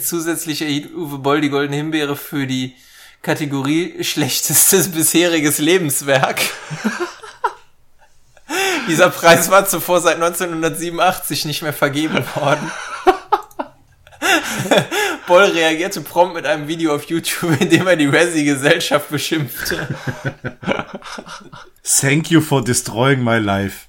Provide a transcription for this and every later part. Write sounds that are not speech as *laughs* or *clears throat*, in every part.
Zusätzlich erhielt Uwe Boll die Goldene Himbeere für die Kategorie schlechtestes bisheriges Lebenswerk. *laughs* Dieser Preis war zuvor seit 1987 nicht mehr vergeben worden. *laughs* Boll reagierte prompt mit einem Video auf YouTube, in dem er die Resi-Gesellschaft beschimpfte. Thank you for destroying my life.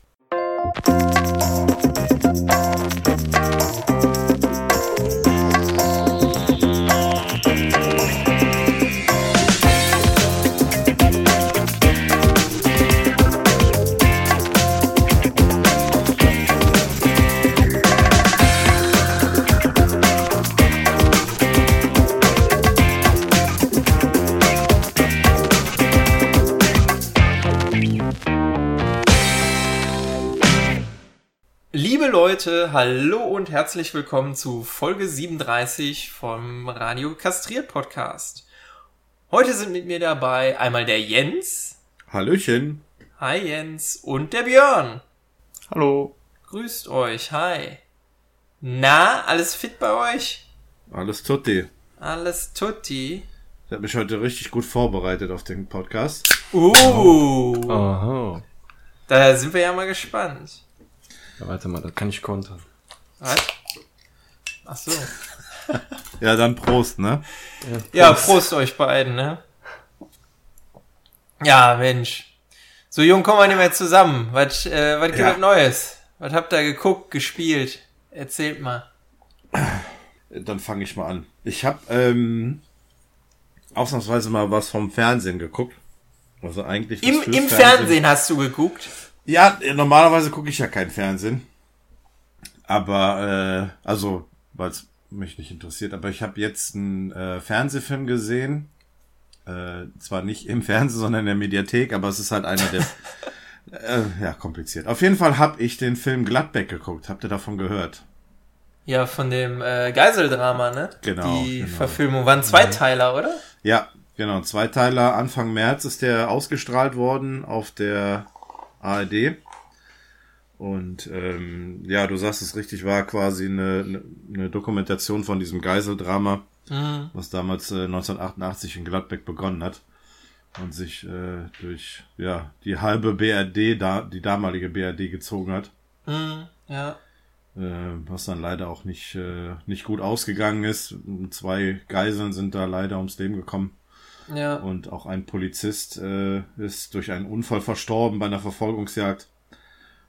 Leute, hallo und herzlich willkommen zu Folge 37 vom Radio Kastriert Podcast. Heute sind mit mir dabei einmal der Jens. Hallöchen. Hi Jens. Und der Björn. Hallo. Grüßt euch. Hi. Na, alles fit bei euch? Alles tutti. Alles tutti. Ich habe mich heute richtig gut vorbereitet auf den Podcast. Uh, Aha. da sind wir ja mal gespannt. Ja, warte mal, das kann ich kontern. Was? Ach so. *laughs* Ja, dann Prost, ne? Ja, Prost euch beiden, ne? Ja, Mensch. So jung kommen wir nicht mehr zusammen. Was, äh, was gibt Ja. es Neues? Was habt ihr geguckt, gespielt? Erzählt mal. Dann fange ich mal an. Ich habe ähm, ausnahmsweise mal was vom Fernsehen geguckt. Also eigentlich Im, Im Fernsehen hast du geguckt. Ja, normalerweise gucke ich ja kein Fernsehen. Aber, äh, also, weil es mich nicht interessiert, aber ich habe jetzt einen äh, Fernsehfilm gesehen. Äh, zwar nicht im Fernsehen, sondern in der Mediathek, aber es ist halt einer der. *laughs* äh, ja, kompliziert. Auf jeden Fall habe ich den Film Gladbeck geguckt. Habt ihr davon gehört? Ja, von dem äh, Geiseldrama, ne? Genau, Die genau. Verfilmung waren Zweiteiler, oder? Ja, genau. Zweiteiler Anfang März ist der ausgestrahlt worden auf der ARD. Und ähm, ja, du sagst es richtig, war quasi eine, eine, Dokumentation von diesem Geiseldrama, Mhm. was damals äh, 1988 in Gladbeck begonnen hat und sich äh, durch ja die halbe BRD, da, die damalige BRD gezogen hat. Mhm. Ja. Äh, was dann leider auch nicht, äh, nicht gut ausgegangen ist. Zwei Geiseln sind da leider ums Leben gekommen. Ja. Und auch ein Polizist äh, ist durch einen Unfall verstorben bei einer Verfolgungsjagd.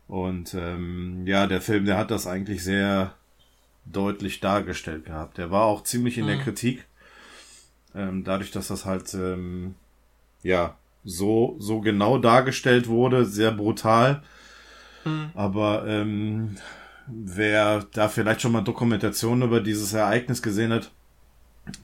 Und ähm, ja, der Film, der hat das eigentlich sehr deutlich dargestellt gehabt. Der war auch ziemlich in der Mhm. Kritik. Ähm, dadurch, dass das halt ähm, ja so so genau dargestellt wurde, sehr brutal. Mhm. Aber ähm, wer da vielleicht schon mal Dokumentationen über dieses Ereignis gesehen hat,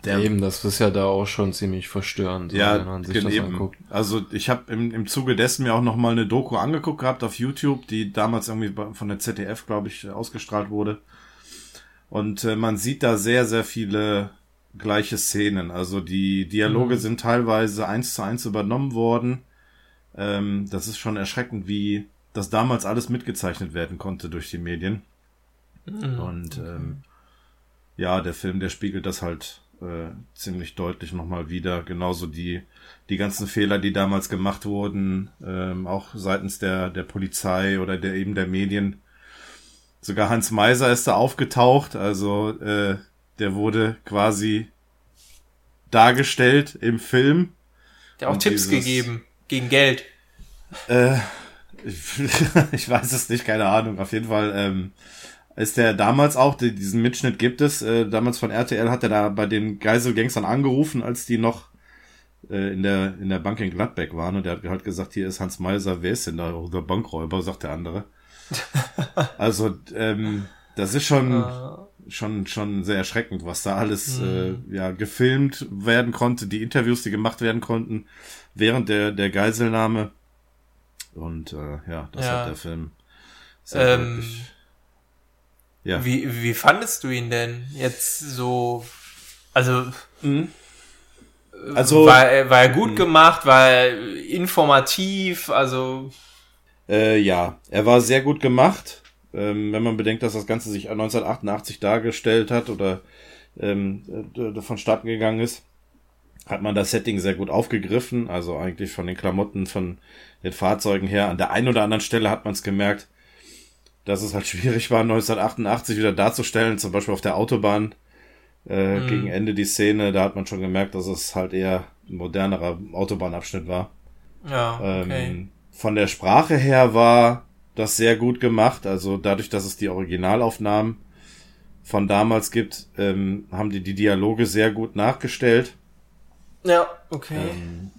Ja, eben, das ist ja da auch schon ziemlich verstörend, ja, wenn man sich das eben. anguckt. Also ich habe im, im Zuge dessen mir auch noch mal eine Doku angeguckt gehabt auf YouTube, die damals irgendwie von der ZDF, glaube ich, ausgestrahlt wurde. Und äh, man sieht da sehr, sehr viele gleiche Szenen. Also die Dialoge Mhm. sind teilweise eins zu eins übernommen worden. Ähm, das ist schon erschreckend, wie das damals alles mitgezeichnet werden konnte durch die Medien. Mhm. Und ähm, ja, der Film, der spiegelt das halt äh, ziemlich deutlich nochmal wieder. Genauso die, die ganzen Fehler, die damals gemacht wurden, ähm, auch seitens der, der Polizei oder der eben der Medien. Sogar Hans Meiser ist da aufgetaucht, also äh, der wurde quasi dargestellt im Film. Der auch Und Tipps dieses- gegeben. Gegen Geld. Äh, ich, *laughs* ich weiß es nicht, keine Ahnung. Auf jeden Fall ähm, ist der damals auch, die, diesen Mitschnitt gibt es, äh, damals von RTL hat er da bei den Geiselgangstern angerufen, als die noch äh, in der in der Bank in Gladbeck waren und der hat halt gesagt, hier ist Hans Meiser, wer ist denn da? Oh, der Bankräuber, sagt der andere. *laughs* also ähm, das ist schon Äh, schon schon sehr erschreckend, was da alles Mhm. äh, ja gefilmt werden konnte, die Interviews, die gemacht werden konnten während der der Geiselnahme und äh, ja, das Ja. hat der Film sehr Ähm, deutlich. Ja. Wie, wie fandest du ihn denn jetzt so? Also, Mhm. Also- war, er- war er gut Mhm. gemacht, war er informativ, also, Äh, ja, er war sehr gut gemacht. Ähm, wenn man bedenkt, dass das Ganze sich 1988 dargestellt hat oder ähm, vonstatten gegangen ist, hat man das Setting sehr gut aufgegriffen. Also eigentlich von den Klamotten, von den Fahrzeugen her. An der einen oder anderen Stelle hat man es gemerkt, dass es halt schwierig war, 1988 wieder darzustellen, zum Beispiel auf der Autobahn äh, mhm. gegen Ende die Szene, da hat man schon gemerkt, dass es halt eher ein modernerer Autobahnabschnitt war. Ja, okay. Ähm, von der Sprache her war das sehr gut gemacht, also dadurch, dass es die Originalaufnahmen von damals gibt, ähm, haben die die Dialoge sehr gut nachgestellt. Ja, okay. Ähm,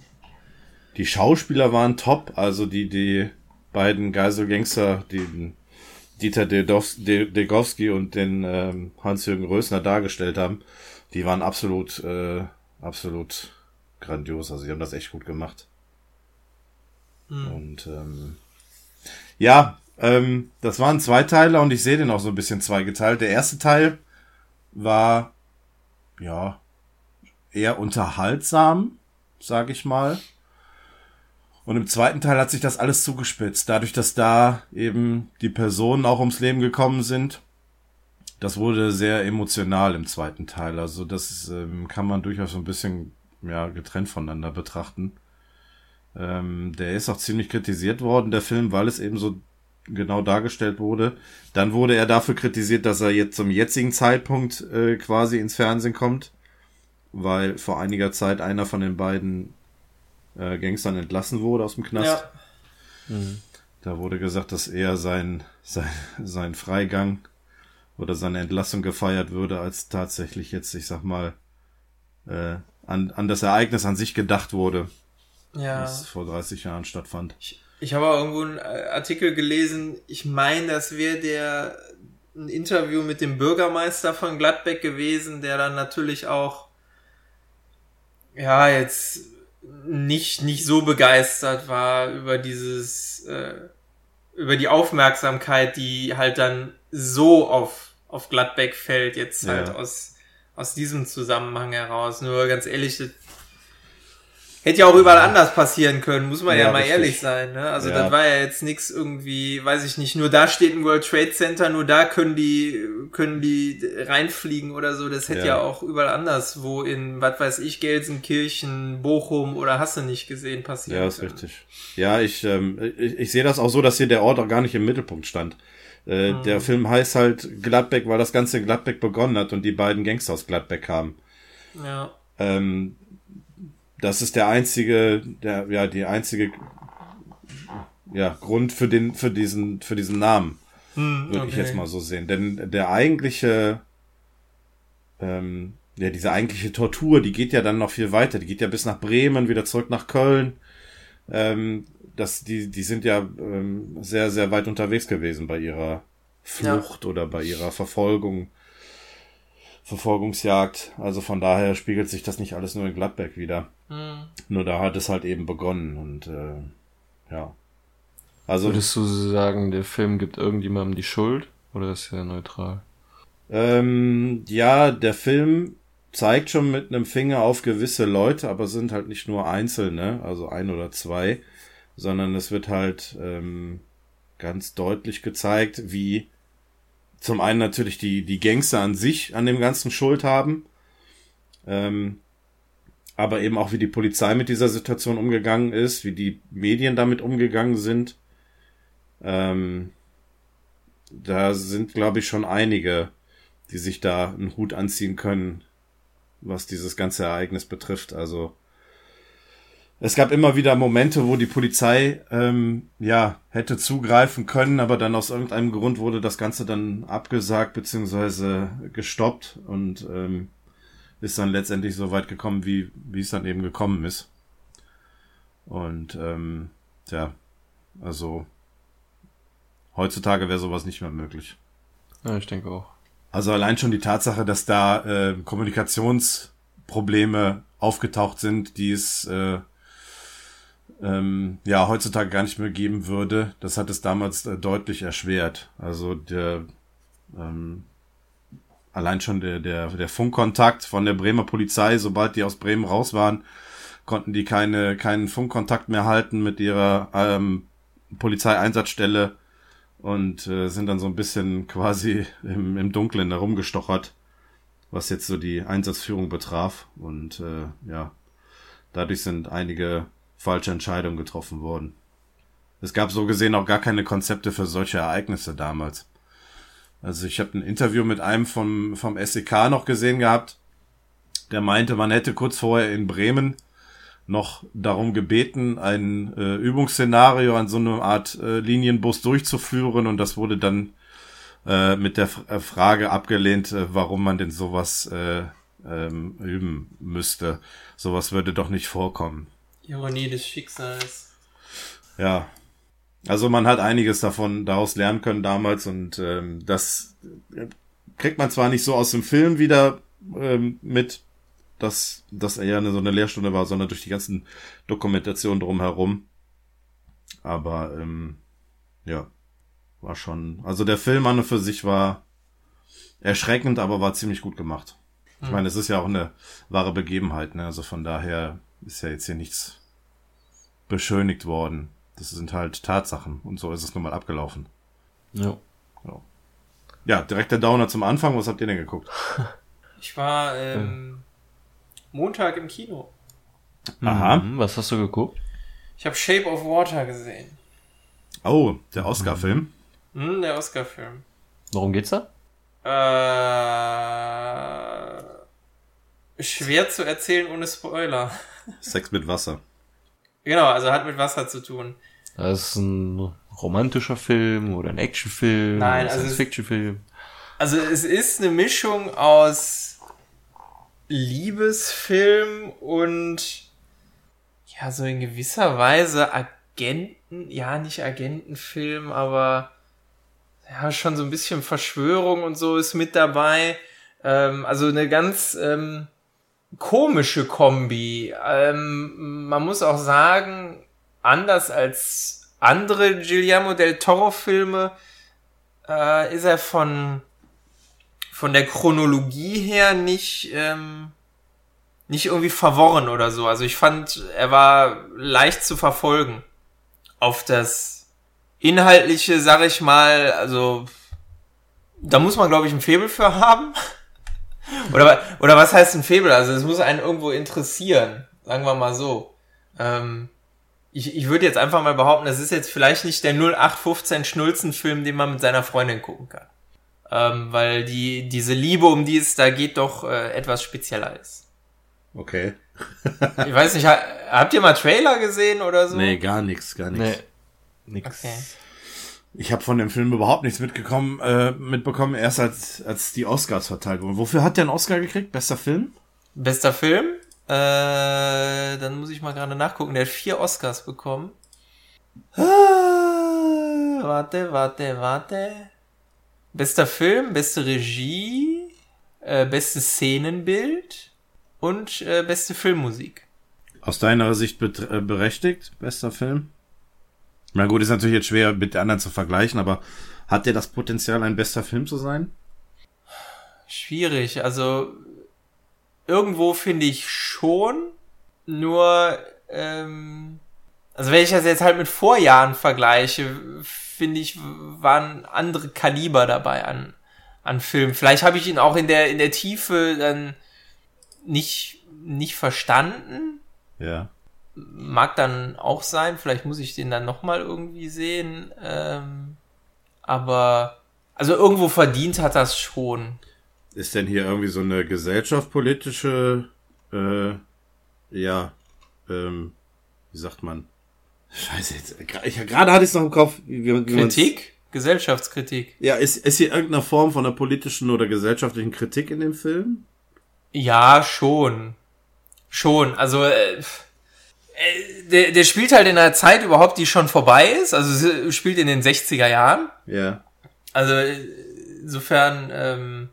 die Schauspieler waren top, also die, die beiden Geiselgangster, die Dieter Degowski und den ähm, Hans-Jürgen Rösner dargestellt haben, die waren absolut, äh, absolut grandios. Also die haben das echt gut gemacht. Mhm. Und ähm, ja, ähm, das waren zwei Teile und ich sehe den auch so ein bisschen zweigeteilt. Der erste Teil war ja eher unterhaltsam, sag ich mal. Und im zweiten Teil hat sich das alles zugespitzt, dadurch, dass da eben die Personen auch ums Leben gekommen sind. Das wurde sehr emotional im zweiten Teil. Also das ähm, kann man durchaus so ein bisschen ja, getrennt voneinander betrachten. Ähm, der ist auch ziemlich kritisiert worden, der Film, weil es eben so genau dargestellt wurde. Dann wurde er dafür kritisiert, dass er jetzt zum jetzigen Zeitpunkt äh, quasi ins Fernsehen kommt, weil vor einiger Zeit einer von den beiden äh, Gangstern entlassen wurde aus dem Knast. Ja. Mhm. Da wurde gesagt, dass eher sein, sein, sein Freigang oder seine Entlassung gefeiert würde, als tatsächlich jetzt, ich sag mal, äh, an, an das Ereignis an sich gedacht wurde, ja. das vor 30 Jahren stattfand. Ich, ich habe auch irgendwo einen äh, Artikel gelesen, ich meine, das wäre der ein Interview mit dem Bürgermeister von Gladbeck gewesen, der dann natürlich auch ja jetzt nicht, nicht so begeistert war über dieses, äh, über die Aufmerksamkeit, die halt dann so auf, auf Gladbeck fällt, jetzt halt ja. aus, aus diesem Zusammenhang heraus. Nur ganz ehrlich, das Hätte ja auch überall anders passieren können, muss man ja, ja mal richtig. ehrlich sein. Ne? Also ja. das war ja jetzt nichts irgendwie, weiß ich nicht, nur da steht ein World Trade Center, nur da können die, können die reinfliegen oder so. Das hätte ja, ja auch überall anders, wo in, was weiß ich, Gelsenkirchen, Bochum oder hast du nicht gesehen passieren. Ja, ist können. richtig. Ja, ich, ähm, ich, ich sehe das auch so, dass hier der Ort auch gar nicht im Mittelpunkt stand. Äh, mhm. Der Film heißt halt Gladbeck, weil das Ganze in Gladbeck begonnen hat und die beiden Gangster aus Gladbeck kamen. Ja. Ähm, das ist der einzige, der, ja, die einzige, ja, Grund für den, für diesen, für diesen Namen. Hm, würde okay. ich jetzt mal so sehen. Denn der eigentliche, ähm, ja, diese eigentliche Tortur, die geht ja dann noch viel weiter. Die geht ja bis nach Bremen, wieder zurück nach Köln. Ähm, das, die, die sind ja ähm, sehr, sehr weit unterwegs gewesen bei ihrer Flucht ja. oder bei ihrer Verfolgung. Verfolgungsjagd. Also von daher spiegelt sich das nicht alles nur in Gladbeck wieder. Mhm. Nur da hat es halt eben begonnen und äh, ja. Also würdest du sagen, der Film gibt irgendjemandem die Schuld oder ist er neutral? Ähm, ja, der Film zeigt schon mit einem Finger auf gewisse Leute, aber sind halt nicht nur einzelne, also ein oder zwei, sondern es wird halt ähm, ganz deutlich gezeigt, wie zum einen natürlich die, die Gangster an sich an dem Ganzen Schuld haben, ähm, aber eben auch wie die Polizei mit dieser Situation umgegangen ist, wie die Medien damit umgegangen sind. Ähm, da sind, glaube ich, schon einige, die sich da einen Hut anziehen können, was dieses ganze Ereignis betrifft. Also es gab immer wieder Momente, wo die Polizei ähm, ja hätte zugreifen können, aber dann aus irgendeinem Grund wurde das Ganze dann abgesagt beziehungsweise gestoppt und ähm, ist dann letztendlich so weit gekommen, wie wie es dann eben gekommen ist. Und ähm, ja, also heutzutage wäre sowas nicht mehr möglich. Ja, ich denke auch. Also allein schon die Tatsache, dass da äh, Kommunikationsprobleme aufgetaucht sind, die es äh, ähm, ja heutzutage gar nicht mehr geben würde. Das hat es damals äh, deutlich erschwert. Also der ähm, allein schon der, der, der Funkkontakt von der Bremer Polizei, sobald die aus Bremen raus waren, konnten die keine, keinen Funkkontakt mehr halten mit ihrer ähm, Polizeieinsatzstelle und äh, sind dann so ein bisschen *laughs* quasi im, im Dunkeln herumgestochert. was jetzt so die Einsatzführung betraf. Und äh, ja, dadurch sind einige falsche Entscheidungen getroffen worden. Es gab so gesehen auch gar keine Konzepte für solche Ereignisse damals. Also ich habe ein Interview mit einem vom, vom SEK noch gesehen gehabt, der meinte, man hätte kurz vorher in Bremen noch darum gebeten, ein äh, Übungsszenario an so einer Art äh, Linienbus durchzuführen und das wurde dann äh, mit der F äh, Frage abgelehnt, äh, warum man denn sowas äh, ähm, üben müsste. Sowas würde doch nicht vorkommen. Ironie des Schicksals. Ja. Also man hat einiges davon daraus lernen können damals und ähm, das kriegt man zwar nicht so aus dem Film wieder ähm, mit, dass das eher eine, so eine Lehrstunde war, sondern durch die ganzen Dokumentationen drumherum. Aber ähm, ja, war schon. Also der Film an und für sich war erschreckend, aber war ziemlich gut gemacht. Ich hm. meine, es ist ja auch eine wahre Begebenheit, ne? Also von daher ist ja jetzt hier nichts beschönigt worden. Das sind halt Tatsachen und so ist es nun mal abgelaufen. Ja. Ja, ja direkt der Downer zum Anfang. Was habt ihr denn geguckt? *laughs* Ich war ähm, Montag im Kino. Aha. Mhm, was hast du geguckt? Ich habe Shape of Water gesehen. Oh, der Oscar-Film. Hm, der Oscar-Film. Worum geht's da? Äh, schwer zu erzählen ohne Spoiler. Sex mit Wasser. Genau, also hat mit Wasser zu tun. Das ist ein romantischer Film oder ein Actionfilm Nein, also Science-Fiction-Film. Also es ist eine Mischung aus Liebesfilm und ja, so in gewisser Weise Agenten, ja, nicht Agentenfilm, aber ja, schon so ein bisschen Verschwörung und so ist mit dabei. Ähm, also eine ganz ähm, komische Kombi. Ähm, man muss auch sagen, anders als andere Guillermo del Toro Filme äh, ist er von von der Chronologie her nicht ähm, nicht irgendwie verworren oder so. Also ich fand, er war leicht zu verfolgen auf das inhaltliche, sag ich mal. Also da muss man glaube ich ein Febel für haben. *laughs* oder, oder was heißt ein Febel? Also es muss einen irgendwo interessieren, sagen wir mal so. Ähm, ich, ich würde jetzt einfach mal behaupten, das ist jetzt vielleicht nicht der 0815 Schnulzenfilm, den man mit seiner Freundin gucken kann. Ähm, weil die, diese Liebe, um die es da geht, doch äh, etwas spezieller ist. Okay. *laughs* ich weiß nicht, habt ihr mal Trailer gesehen oder so? Nee, gar nichts, gar nichts. Nee, nix. Okay. Ich habe von dem Film überhaupt nichts mitgekommen, äh, mitbekommen, erst als, als die Oscars verteilt wurden. Wofür hat der einen Oscar gekriegt? Bester Film? Bester Film? Äh, dann muss ich mal gerade nachgucken. Der hat vier Oscars bekommen. Ah, warte, warte, warte. Bester Film, beste Regie, äh, bestes Szenenbild und äh, beste Filmmusik. Aus deiner Sicht äh, berechtigt, bester Film? Na gut, ist natürlich jetzt schwer mit anderen zu vergleichen, aber hat der das Potenzial, ein bester Film zu sein? Schwierig. Also irgendwo finde ich schon, nur ähm, also wenn ich das jetzt halt mit Vorjahren vergleiche, finde ich, waren andere Kaliber dabei an, an Filmen. Vielleicht habe ich ihn auch in der, in der Tiefe dann nicht, nicht verstanden. Ja mag dann auch sein, vielleicht muss ich den dann nochmal irgendwie sehen. Ähm, aber also irgendwo verdient hat das schon. Ist denn hier irgendwie so eine gesellschaftspolitische, äh, ja, ähm, wie sagt man? Scheiße, jetzt, ich, gerade hatte ich es noch im Kopf. Wie, wie Kritik? Gesellschaftskritik. Ja, ist, ist hier irgendeine Form von einer politischen oder gesellschaftlichen Kritik in dem Film? Ja, schon. Schon. Also, äh, äh, der, der spielt halt in einer Zeit überhaupt, die schon vorbei ist. Also spielt in den 60er Jahren. Ja. Also insofern ähm,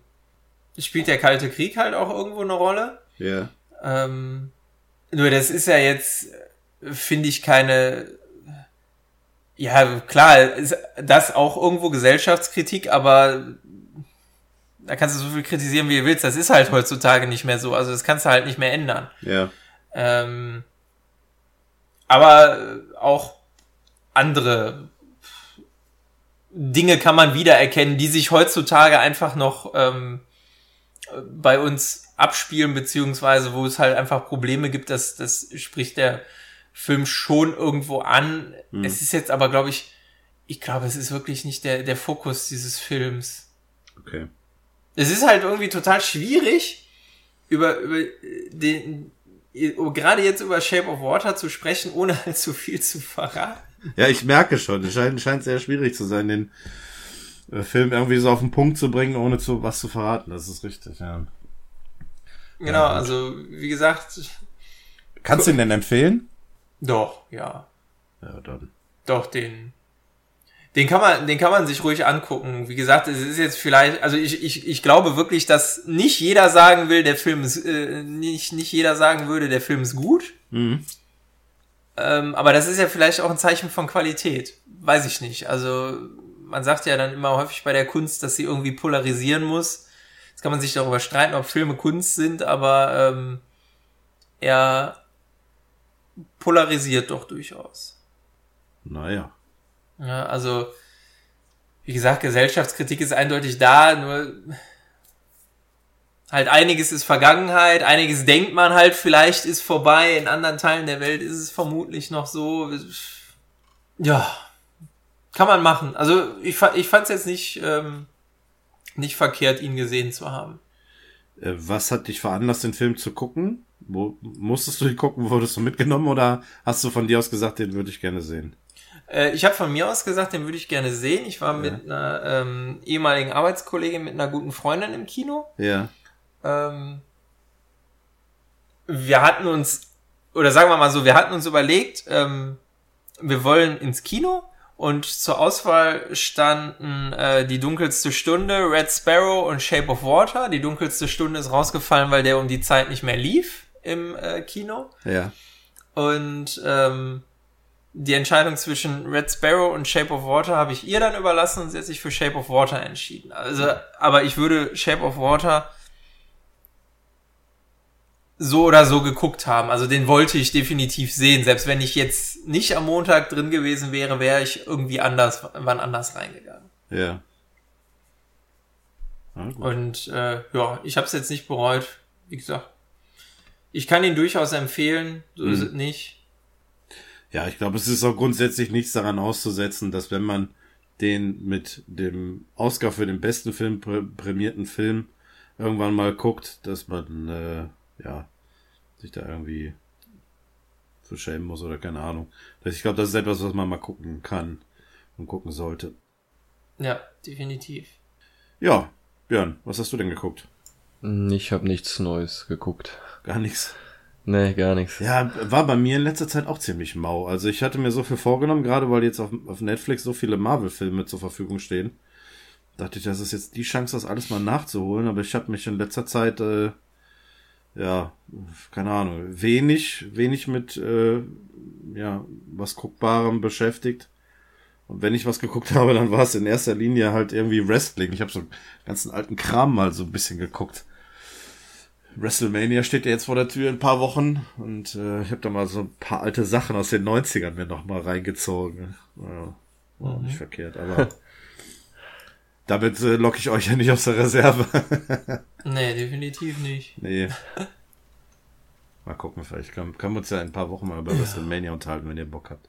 spielt der Kalte Krieg halt auch irgendwo eine Rolle. Ja. Ähm, nur das ist ja jetzt, finde ich, keine. Ja, klar, ist das auch irgendwo Gesellschaftskritik, aber da kannst du so viel kritisieren, wie du willst. Das ist halt heutzutage nicht mehr so. Also das kannst du halt nicht mehr ändern. Ja. Ähm, aber auch andere Dinge kann man wiedererkennen, die sich heutzutage einfach noch ähm, bei uns abspielen, beziehungsweise wo es halt einfach Probleme gibt, das, das spricht der Film schon irgendwo an. Mhm. Es ist jetzt aber, glaube ich, ich glaube, es ist wirklich nicht der, der Fokus dieses Films. Okay. Es ist halt irgendwie total schwierig, über, über den, gerade jetzt über Shape of Water zu sprechen, ohne halt zu viel zu verraten. Ja, ich merke schon, es scheint, scheint sehr schwierig zu sein, den Film irgendwie so auf den Punkt zu bringen, ohne zu, was zu verraten. Das ist richtig, ja. Genau, ja, also wie gesagt. Kannst du ihn denn empfehlen? Doch, ja. Ja, dann. Doch, den. Den kann man, den kann man sich ruhig angucken. Wie gesagt, es ist jetzt vielleicht, also ich, ich, ich glaube wirklich, dass nicht jeder sagen will, der Film ist, äh, nicht, nicht jeder sagen würde, der Film ist gut. Mhm. Ähm, aber das ist ja vielleicht auch ein Zeichen von Qualität. Weiß ich nicht. Also, man sagt ja dann immer häufig bei der Kunst, dass sie irgendwie polarisieren muss. Jetzt kann man sich darüber streiten, ob Filme Kunst sind, aber ähm, er polarisiert doch durchaus. Naja. Ja, also, wie gesagt, Gesellschaftskritik ist eindeutig da, nur halt einiges ist Vergangenheit, einiges denkt man halt vielleicht ist vorbei, in anderen Teilen der Welt ist es vermutlich noch so. Ja, kann man machen. Also ich, ich fand es jetzt nicht, ähm, nicht verkehrt, ihn gesehen zu haben. Äh, was hat dich veranlasst, den Film zu gucken? Wo, musstest du ihn gucken, *laughs* wurdest du mitgenommen oder hast du von dir aus gesagt, den würde ich gerne sehen? Äh, ich habe von mir aus gesagt, den würde ich gerne sehen. Ich war ja. mit einer ähm, ehemaligen Arbeitskollegin, mit einer guten Freundin im Kino. Ja. Ähm, wir hatten uns, oder sagen wir mal so, wir hatten uns überlegt, ähm, wir wollen ins Kino und zur Auswahl standen äh, die dunkelste Stunde, Red Sparrow und Shape of Water. Die dunkelste Stunde ist rausgefallen, weil der um die Zeit nicht mehr lief im äh, Kino. Ja. Und ähm, die Entscheidung zwischen Red Sparrow und Shape of Water habe ich ihr dann überlassen und sie hat sich für Shape of Water entschieden. Also, aber ich würde Shape of Water so oder so geguckt haben. Also den wollte ich definitiv sehen. Selbst wenn ich jetzt nicht am Montag drin gewesen wäre, wäre ich irgendwie anders, wann anders reingegangen. Ja. ja und äh, ja, ich habe es jetzt nicht bereut. Wie gesagt, ich kann ihn durchaus empfehlen. So mhm. ist es nicht. Ja, ich glaube, es ist auch grundsätzlich nichts daran auszusetzen, dass wenn man den mit dem Oscar für den besten Film prä prämierten Film irgendwann mal guckt, dass man äh, ja sich da irgendwie für schämen muss oder keine Ahnung. Ich glaube, das ist etwas, was man mal gucken kann und gucken sollte. Ja, definitiv. Ja, Björn, was hast du denn geguckt? Ich habe nichts Neues geguckt. Gar nichts. Nee, gar nichts. Ja, war bei mir in letzter Zeit auch ziemlich mau. Also ich hatte mir so viel vorgenommen, gerade weil jetzt auf, auf Netflix so viele Marvel-Filme zur Verfügung stehen. Dachte ich, das ist jetzt die Chance, das alles mal nachzuholen. Aber ich habe mich in letzter Zeit, äh, ja, keine Ahnung, wenig, wenig mit, äh, ja, was Guckbarem beschäftigt. Und wenn ich was geguckt *laughs* habe, dann war es in erster Linie halt irgendwie Wrestling. Ich habe so ganzen alten Kram mal so ein bisschen geguckt. WrestleMania steht ja jetzt vor der Tür in ein paar Wochen und äh, ich habe da mal so ein paar alte Sachen aus den 90ern mir noch mal reingezogen. Ja, war mhm. nicht verkehrt, aber damit äh, locke ich euch ja nicht aus der Reserve. *laughs* nee, definitiv nicht. Nee. *laughs* Mal gucken, vielleicht können, können wir uns ja in ein paar Wochen mal über ja. WrestleMania unterhalten, wenn ihr Bock habt.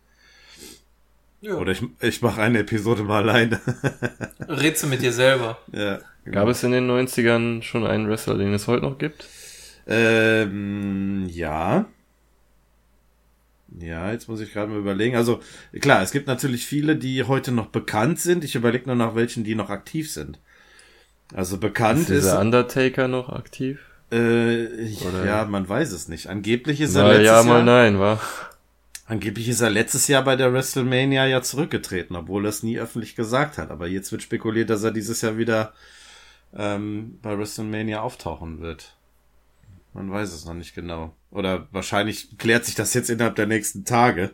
Ja. Oder ich, ich mache eine Episode mal alleine. *laughs* Redst du mit dir selber? Ja. Genau. Gab es in den 90ern schon einen Wrestler, den es heute noch gibt? Ähm, ja. Ja, jetzt muss ich gerade mal überlegen. Also klar, es gibt natürlich viele, die heute noch bekannt sind. Ich überlege nur nach welchen, die noch aktiv sind. Also bekannt ist. Ist der Undertaker noch aktiv? Äh, Oder? ja, man weiß es nicht. Angeblich ist er Na, letztes ja, mal Jahr, nein, war. Angeblich ist er letztes Jahr bei der WrestleMania ja zurückgetreten, obwohl er es nie öffentlich gesagt hat. Aber jetzt wird spekuliert, dass er dieses Jahr wieder ähm, bei WrestleMania auftauchen wird. Man weiß es noch nicht genau. Oder wahrscheinlich klärt sich das jetzt innerhalb der nächsten Tage.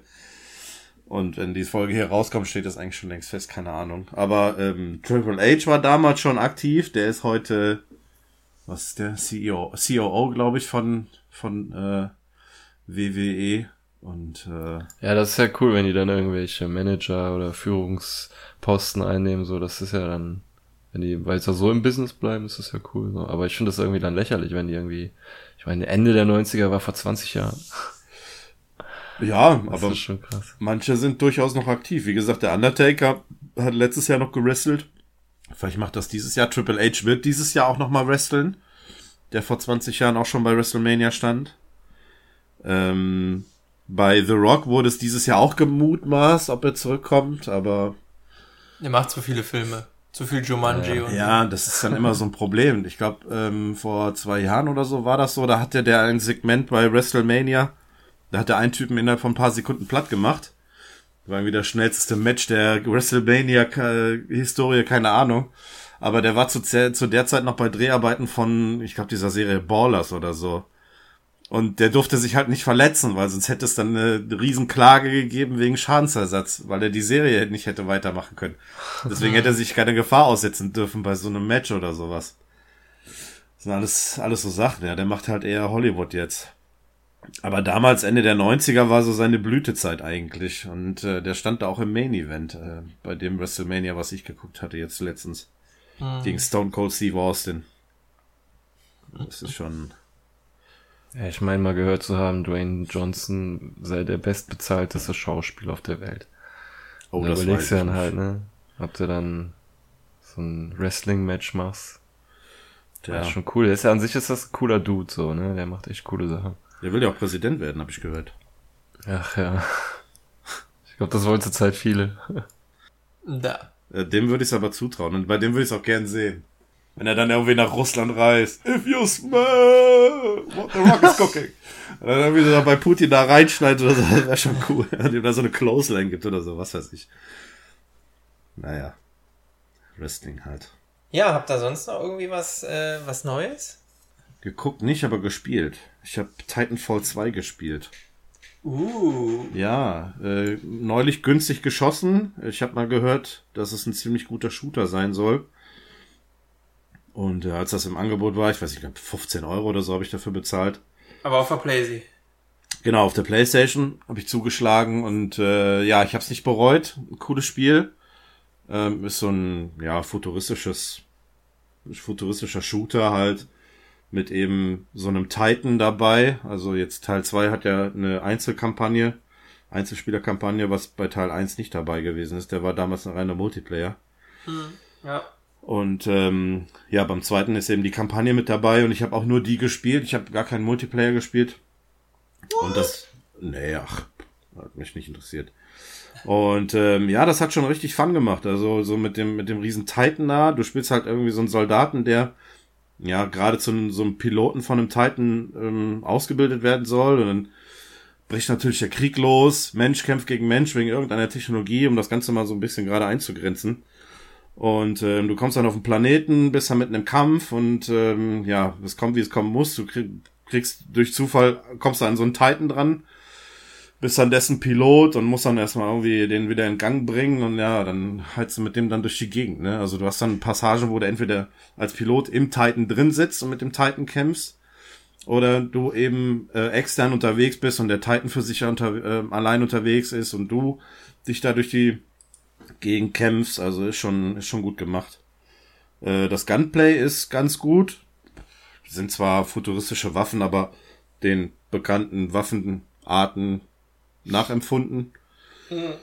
Und wenn die Folge hier rauskommt, steht das eigentlich schon längst fest, keine Ahnung. Aber ähm, Triple H war damals schon aktiv. Der ist heute, was ist der CEO, COO, glaube ich, von von äh, WWE. Und äh, ja, das ist ja cool, wenn die dann irgendwelche Manager oder Führungsposten einnehmen. So, das ist ja dann Wenn die weiter so im Business bleiben, ist das ja cool. So. Aber ich finde das irgendwie dann lächerlich, wenn die irgendwie, ich meine, Ende der 90er war vor 20 Jahren. Ja, das aber manche sind durchaus noch aktiv. Wie gesagt, der Undertaker hat letztes Jahr noch gewrestelt. Vielleicht macht das dieses Jahr. Triple H wird dieses Jahr auch noch mal wresteln. Der vor 20 Jahren auch schon bei WrestleMania stand. Ähm, bei The Rock wurde es dieses Jahr auch gemutmaßt, ob er zurückkommt, aber. Er macht zu viele Filme. Zu viel Jumanji. Ja, und ja das ist dann immer so ein Problem. Ich glaube, ähm, vor zwei Jahren oder so war das so. Da hatte der ein Segment bei WrestleMania. Da hat der einen Typen innerhalb von ein paar Sekunden platt gemacht. War irgendwie das schnellste Match der WrestleMania-Historie, keine Ahnung. Aber der war zu, zu der Zeit noch bei Dreharbeiten von, ich glaube, dieser Serie Ballers oder so. Und der durfte sich halt nicht verletzen, weil sonst hätte es dann eine Riesenklage gegeben wegen Schadensersatz, weil er die Serie nicht hätte weitermachen können. Deswegen hätte er sich keine Gefahr aussetzen dürfen bei so einem Match oder sowas. Das sind alles, alles so Sachen, ja. Der macht halt eher Hollywood jetzt. Aber damals, Ende der 90er, war so seine Blütezeit eigentlich. Und äh, der stand da auch im Main Event, äh, bei dem WrestleMania, was ich geguckt hatte jetzt letztens. Mhm. Gegen Stone Cold Steve Austin. Das ist schon ja, ich meine mal gehört zu haben, Dwayne Johnson sei der bestbezahlteste Schauspieler auf der Welt. Oh, Und da das überlegst du dann halt, ne? Ob du dann so ein Wrestling-Match machst. Ja. Das ist schon cool. Der ist ja an sich ist das ein cooler Dude, so, ne? Der macht echt coole Sachen. Der will ja auch Präsident werden, habe ich gehört. Ach ja. Ich glaube, das wollen zurzeit viele. Da. Äh, dem würde ich es aber zutrauen und bei dem würde ich es auch gern sehen. Wenn er dann irgendwie nach Russland reist. If you smell what the rock is cooking. *laughs* Und dann wieder bei Putin da reinschneidet oder so, *laughs* wäre schon cool. *laughs* Und ihm da so eine Clothesline gibt oder so, was weiß ich. Naja. Wrestling halt. Ja, habt ihr sonst noch irgendwie was, äh, was Neues? Geguckt nicht, aber gespielt. Ich habe Titanfall 2 gespielt. Uh. Ja, äh, neulich günstig geschossen. Ich habe mal gehört, dass es ein ziemlich guter Shooter sein soll. Und äh, als das im Angebot war, ich weiß nicht, 15 Euro oder so habe ich dafür bezahlt. Aber auf der Playsee. Genau, auf der Playstation habe ich zugeschlagen und äh, ja, ich habe es nicht bereut. Ein cooles Spiel. Ähm, ist so ein ja futuristisches, futuristischer Shooter halt mit eben so einem Titan dabei. Also jetzt Teil 2 hat ja eine Einzelkampagne, Einzelspielerkampagne, was bei Teil 1 nicht dabei gewesen ist. Der war damals ein reiner Multiplayer. Hm, ja. Und ähm, ja, beim zweiten ist eben die Kampagne mit dabei und ich habe auch nur die gespielt. Ich habe gar keinen Multiplayer gespielt. What? Und das, nee, ach, hat mich nicht interessiert. Und ähm, ja, das hat schon richtig Fun gemacht. Also so mit dem mit dem riesen Titan da. Du spielst halt irgendwie so einen Soldaten, der ja gerade zu so einem Piloten von einem Titan ähm, ausgebildet werden soll. Und dann bricht natürlich der Krieg los. Mensch kämpft gegen Mensch wegen irgendeiner Technologie, um das Ganze mal so ein bisschen gerade einzugrenzen. Und ähm, du kommst dann auf den Planeten, bist dann mitten im Kampf und ähm, ja, es kommt, wie es kommen muss. Du krieg, kriegst durch Zufall, kommst du an so einen Titan dran, bist dann dessen Pilot und musst dann erstmal irgendwie den wieder in Gang bringen und ja, dann heizt du mit dem dann durch die Gegend. Ne? Also du hast dann Passagen, wo du entweder als Pilot im Titan drin sitzt und mit dem Titan kämpfst, oder du eben äh, extern unterwegs bist und der Titan für sich unter, äh, allein unterwegs ist und du dich da durch die gegen kämpfst. Also ist schon, ist schon gut gemacht. Äh, das Gunplay ist ganz gut. Sind zwar futuristische Waffen, aber den bekannten Waffenarten nachempfunden. Mhm.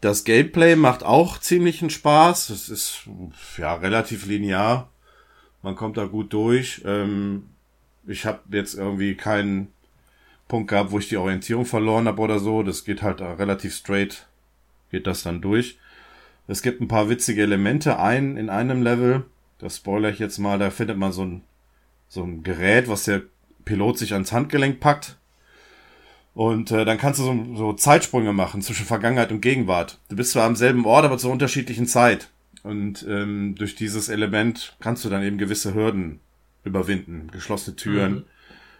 Das Gameplay macht auch ziemlichen Spaß. Es ist ja relativ linear. Man kommt da gut durch. Ähm, ich habe jetzt irgendwie keinen Punkt gehabt, wo ich die Orientierung verloren habe oder so. Das geht halt relativ straight geht das dann durch. Es gibt ein paar witzige Elemente ein in einem Level. Das spoiler ich jetzt mal. Da findet man so ein, so ein Gerät, was der Pilot sich ans Handgelenk packt. Und äh, dann kannst du so, so Zeitsprünge machen zwischen Vergangenheit und Gegenwart. Du bist zwar am selben Ort, aber zur unterschiedlichen Zeit. Und ähm, durch dieses Element kannst du dann eben gewisse Hürden überwinden. Geschlossene Türen, mhm.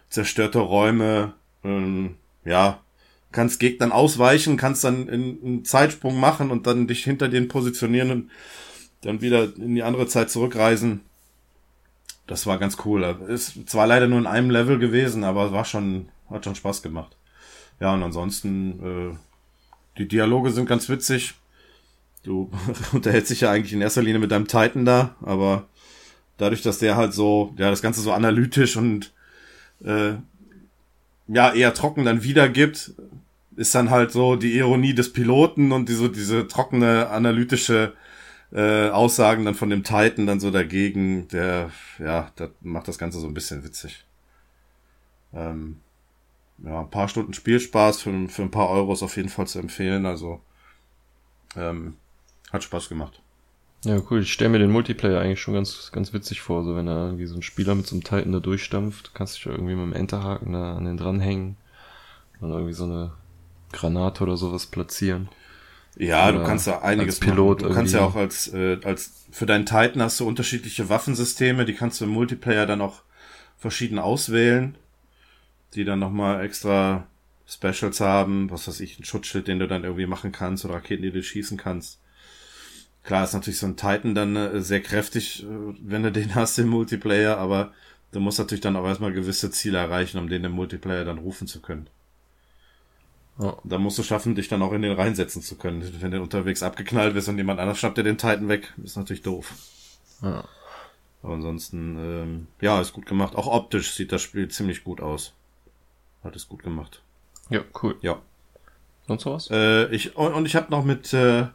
zerstörte Räume, ähm, ja, kannst Gegnern ausweichen, kannst dann einen Zeitsprung machen und dann dich hinter denen positionieren und dann wieder in die andere Zeit zurückreisen. Das war ganz cool. Ist zwar leider nur in einem Level gewesen, aber war schon, hat schon Spaß gemacht. Ja, und ansonsten, äh, die Dialoge sind ganz witzig. du *laughs* unterhältst dich ja eigentlich in erster Linie mit deinem Titan da, aber dadurch, dass der halt so, ja, das Ganze so analytisch und äh, ja, eher trocken dann wiedergibt, ist dann halt so die Ironie des Piloten und diese, diese trockene, analytische äh, Aussagen dann von dem Titan dann so dagegen, der, ja, das macht das Ganze so ein bisschen witzig. Ähm, ja, ein paar Stunden Spielspaß für, für ein paar Euros auf jeden Fall zu empfehlen, also ähm, hat Spaß gemacht. Ja, cool. Ich stelle mir den Multiplayer eigentlich schon ganz, ganz witzig vor. So, wenn da irgendwie so ein Spieler mit so einem Titan da durchstampft, kannst du dich irgendwie mit dem Enterhaken da an den dranhängen und irgendwie so eine Granate oder sowas platzieren. Ja, oder du kannst ja einiges Pilot machen. Du kannst ja auch als, äh, als, für deinen Titan hast du unterschiedliche Waffensysteme, die kannst du im Multiplayer dann auch verschieden auswählen, die dann nochmal extra Specials haben, was weiß ich, ein Schutzschild, den du dann irgendwie machen kannst oder Raketen, die du schießen kannst. Klar ist natürlich so ein Titan dann äh, sehr kräftig, äh, wenn du den *laughs* hast im Multiplayer, aber du musst natürlich dann auch erstmal gewisse Ziele erreichen, um den im Multiplayer dann rufen zu können. Ja. Da musst du schaffen, dich dann auch in den reinsetzen zu können. Wenn du unterwegs abgeknallt bist und jemand anders schnappt dir den Titan weg, ist natürlich doof. Ja. Aber ansonsten, ähm, ja, ist gut gemacht. Auch optisch sieht das Spiel ziemlich gut aus. Hat es gut gemacht. Ja, cool. Ja. Sonst was? Äh, ich, und, und ich habe noch mit äh,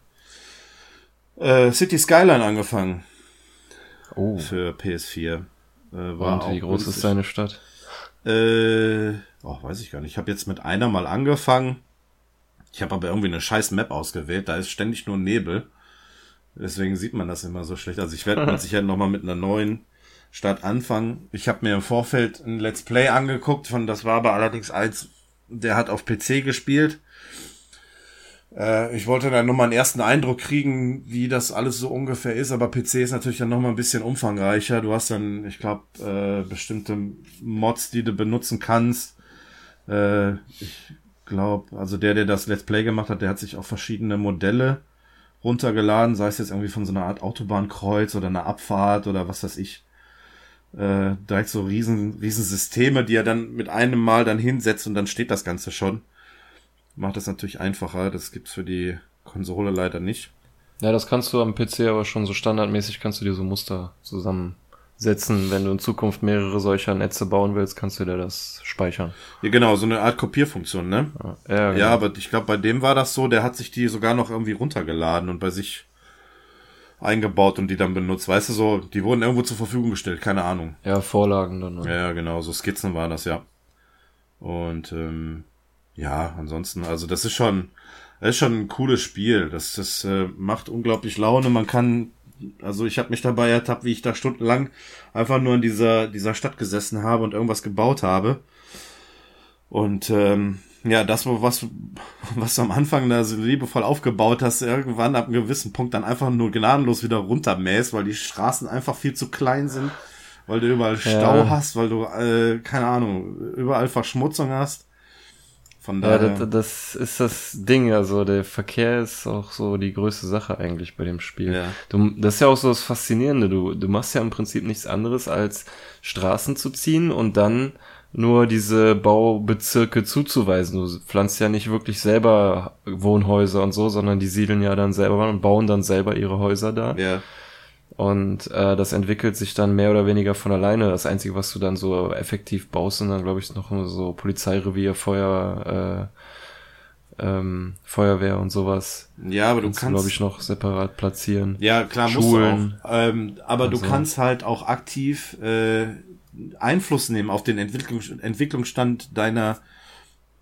äh, City Skyline angefangen. Oh. Für PS4. Äh, war und wie groß ist seine Stadt? Äh, oh, weiß ich gar nicht. Ich habe jetzt mit einer mal angefangen. Ich habe aber irgendwie eine scheiß Map ausgewählt. Da ist ständig nur Nebel. Deswegen sieht man das immer so schlecht. Also ich werde mit *laughs* Sicherheit nochmal mit einer neuen Stadt anfangen. Ich habe mir im Vorfeld ein Let's Play angeguckt. Von das war aber allerdings eins, der hat auf PC gespielt. Äh, ich wollte dann nur mal einen ersten Eindruck kriegen, wie das alles so ungefähr ist, aber PC ist natürlich dann noch mal ein bisschen umfangreicher. Du hast dann, ich glaube, äh, bestimmte Mods, die du benutzen kannst. Äh, ich glaube, also der, der das Let's Play gemacht hat, der hat sich auch verschiedene Modelle runtergeladen, sei es jetzt irgendwie von so einer Art Autobahnkreuz oder einer Abfahrt oder was weiß ich. Äh, direkt so riesen, riesen Systeme, die er dann mit einem Mal dann hinsetzt und dann steht das Ganze schon macht das natürlich einfacher. Das gibt's für die Konsole leider nicht. Ja, das kannst du am PC aber schon so standardmäßig kannst du dir so Muster zusammensetzen. Wenn du in Zukunft mehrere solcher Netze bauen willst, kannst du dir das speichern. Ja, genau, so eine Art Kopierfunktion, ne? Ja, ja, genau. ja aber ich glaube, bei dem war das so, der hat sich die sogar noch irgendwie runtergeladen und bei sich eingebaut und die dann benutzt. Weißt du so, die wurden irgendwo zur Verfügung gestellt, keine Ahnung. Ja, Vorlagen dann. Ne? Ja, genau, so Skizzen waren das, ja. Und ähm, ja, ansonsten, also das ist schon, das ist schon ein cooles Spiel. Das, das äh, macht unglaublich Laune. Man kann, also ich habe mich dabei ertappt, wie ich da stundenlang einfach nur in dieser, dieser Stadt gesessen habe und irgendwas gebaut habe. Und ähm, ja, das, was, was du am Anfang da so liebevoll aufgebaut hast, irgendwann ab einem gewissen Punkt dann einfach nur gnadenlos wieder runtermäßt, weil die Straßen einfach viel zu klein sind, weil du überall Stau ja. hast, weil du, äh, keine Ahnung, überall Verschmutzung hast. Von daher. Ja, das, das, ist das Ding. Also der Verkehr ist auch so die größte Sache eigentlich bei dem Spiel. Ja. Du, das ist ja auch so das Faszinierende. Du, du machst ja im Prinzip nichts anderes als Straßen zu ziehen und dann nur diese Baubezirke zuzuweisen. Du pflanzt ja nicht wirklich selber Wohnhäuser und so, sondern die siedeln ja dann selber und bauen dann selber ihre Häuser da. Ja. Und äh, das entwickelt sich dann mehr oder weniger von alleine. Das Einzige, was du dann so effektiv baust, sind dann, glaube ich, noch so Polizeirevier, Feuer, äh, ähm, Feuerwehr und sowas. Ja, aber du kannst, glaube ich, noch separat platzieren. Ja, klar, Schulen. musst du auch. Ähm, aber du so. kannst halt auch aktiv äh, Einfluss nehmen auf den Entwicklung, Entwicklungsstand deiner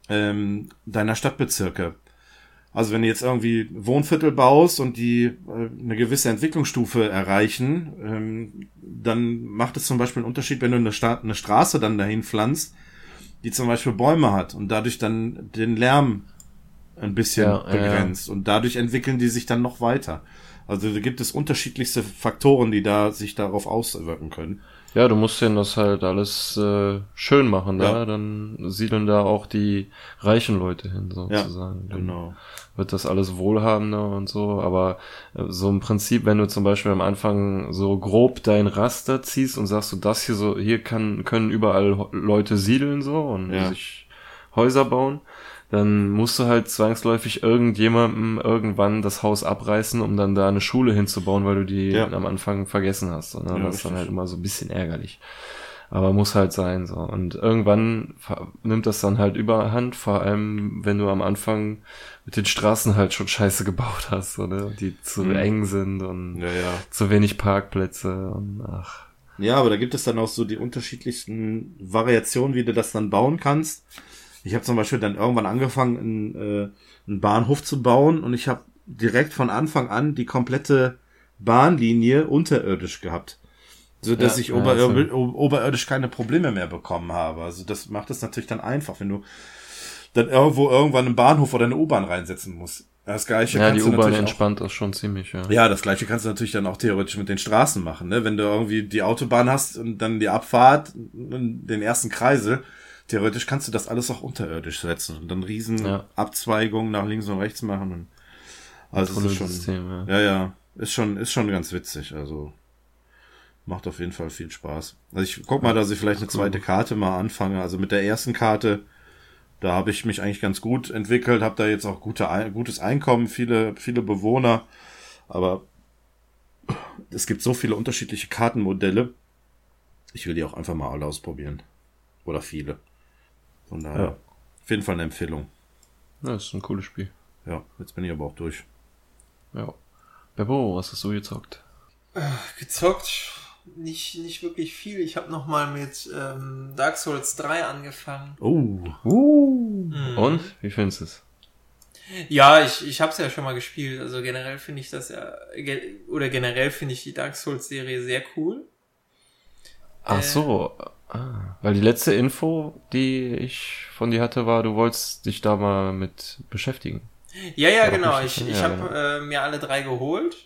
ähm, deiner Stadtbezirke. Also wenn du jetzt irgendwie Wohnviertel baust und die äh, eine gewisse Entwicklungsstufe erreichen, ähm, dann macht es zum Beispiel einen Unterschied, wenn du eine, Sta eine Straße dann dahin pflanzt, die zum Beispiel Bäume hat und dadurch dann den Lärm ein bisschen ja, begrenzt. Ja. Und dadurch entwickeln die sich dann noch weiter. Also da gibt es unterschiedlichste Faktoren, die da sich darauf auswirken können. Ja, du musst denen das halt alles äh, schön machen, da. Ja. Dann siedeln da auch die reichen Leute hin, sozusagen. Ja, genau. Wird das alles wohlhabender und so. Aber äh, so im Prinzip, wenn du zum Beispiel am Anfang so grob dein Raster ziehst und sagst du, das hier so, hier kann, können überall Leute siedeln so und ja. sich Häuser bauen, dann musst du halt zwangsläufig irgendjemandem irgendwann das Haus abreißen, um dann da eine Schule hinzubauen, weil du die ja. am Anfang vergessen hast. Und dann ja, das ist dann halt immer so ein bisschen ärgerlich. Aber muss halt sein, so. Und irgendwann nimmt das dann halt überhand, vor allem, wenn du am Anfang mit den Straßen halt schon scheiße gebaut hast, oder? Die zu mhm. eng sind und ja, ja. zu wenig Parkplätze und ach. Ja, aber da gibt es dann auch so die unterschiedlichsten Variationen, wie du das dann bauen kannst. Ich habe zum Beispiel dann irgendwann angefangen, einen, äh, einen Bahnhof zu bauen und ich habe direkt von Anfang an die komplette Bahnlinie unterirdisch gehabt. So dass ja, ich ober ja, also. oberirdisch keine Probleme mehr bekommen habe. Also das macht es natürlich dann einfach, wenn du dann irgendwo irgendwann einen Bahnhof oder eine U-Bahn reinsetzen musst. Das gleiche ja, kannst die U-Bahn entspannt das schon ziemlich, ja. Ja, das gleiche kannst du natürlich dann auch theoretisch mit den Straßen machen, ne? Wenn du irgendwie die Autobahn hast und dann die Abfahrt, den ersten Kreisel, theoretisch kannst du das alles auch unterirdisch setzen und dann riesen ja. Abzweigungen nach links und rechts machen. Und also ist schon, System, ja. ja, ja, ist schon, ist schon ganz witzig. Also macht auf jeden Fall viel Spaß. Also ich guck mal, dass ich vielleicht eine zweite Karte mal anfange. Also mit der ersten Karte, da habe ich mich eigentlich ganz gut entwickelt, habe da jetzt auch gute, gutes Einkommen, viele, viele Bewohner. Aber es gibt so viele unterschiedliche Kartenmodelle. Ich will die auch einfach mal alle ausprobieren. Oder viele. Von daher, ja. auf jeden Fall eine Empfehlung. Ja, das ist ein cooles Spiel. Ja, jetzt bin ich aber auch durch. Ja. Bebo, was hast du gezockt? Äh, gezockt? Nicht, nicht wirklich viel. Ich habe nochmal mit ähm, Dark Souls 3 angefangen. Oh. Uh. Mhm. Und? Wie findest du es? Ja, ich, ich habe es ja schon mal gespielt. Also generell finde ich das ja, oder generell finde ich die Dark Souls Serie sehr cool. Ach so, äh, Ah, weil die letzte Info, die ich von dir hatte, war, du wolltest dich da mal mit beschäftigen. Ja, ja, genau. Ich, ich ja, habe genau. äh, mir alle drei geholt,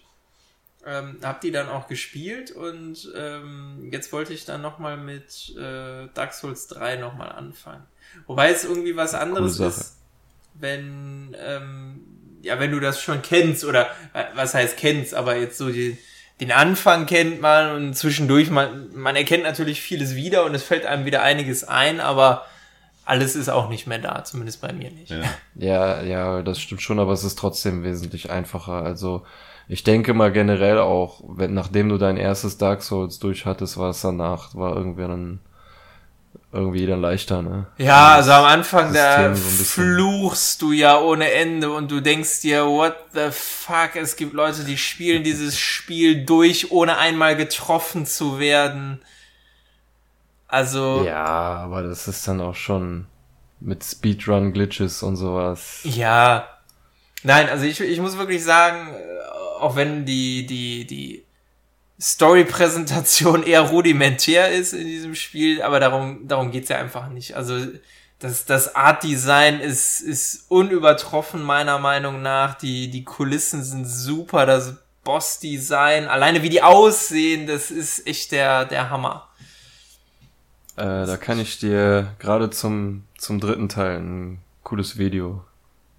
ähm, habe die dann auch gespielt und ähm, jetzt wollte ich dann nochmal mit äh, Dark Souls 3 nochmal anfangen. Wobei es irgendwie was anderes ist, wenn, ähm, ja, wenn du das schon kennst oder äh, was heißt kennst, aber jetzt so die den Anfang kennt man und zwischendurch, man, man erkennt natürlich vieles wieder und es fällt einem wieder einiges ein, aber alles ist auch nicht mehr da, zumindest bei mir nicht. Ja, ja, ja das stimmt schon, aber es ist trotzdem wesentlich einfacher. Also ich denke mal generell auch, wenn nachdem du dein erstes Dark Souls durch hattest, war es danach, war irgendwie dann irgendwie dann leichter, ne? Ja, also am Anfang da so fluchst du ja ohne Ende und du denkst dir, what the fuck, es gibt Leute, die spielen dieses *laughs* Spiel durch, ohne einmal getroffen zu werden. Also. Ja, aber das ist dann auch schon mit Speedrun-Glitches und sowas. Ja. Nein, also ich, ich muss wirklich sagen, äh, auch wenn die, die, die Story-Präsentation eher rudimentär ist in diesem Spiel, aber darum, darum geht's ja einfach nicht. Also das, das Art-Design ist, ist unübertroffen meiner Meinung nach. Die, die Kulissen sind super, das Boss-Design, alleine wie die aussehen, das ist echt der, der Hammer. Äh, da kann ich dir gerade zum, zum dritten Teil ein cooles Video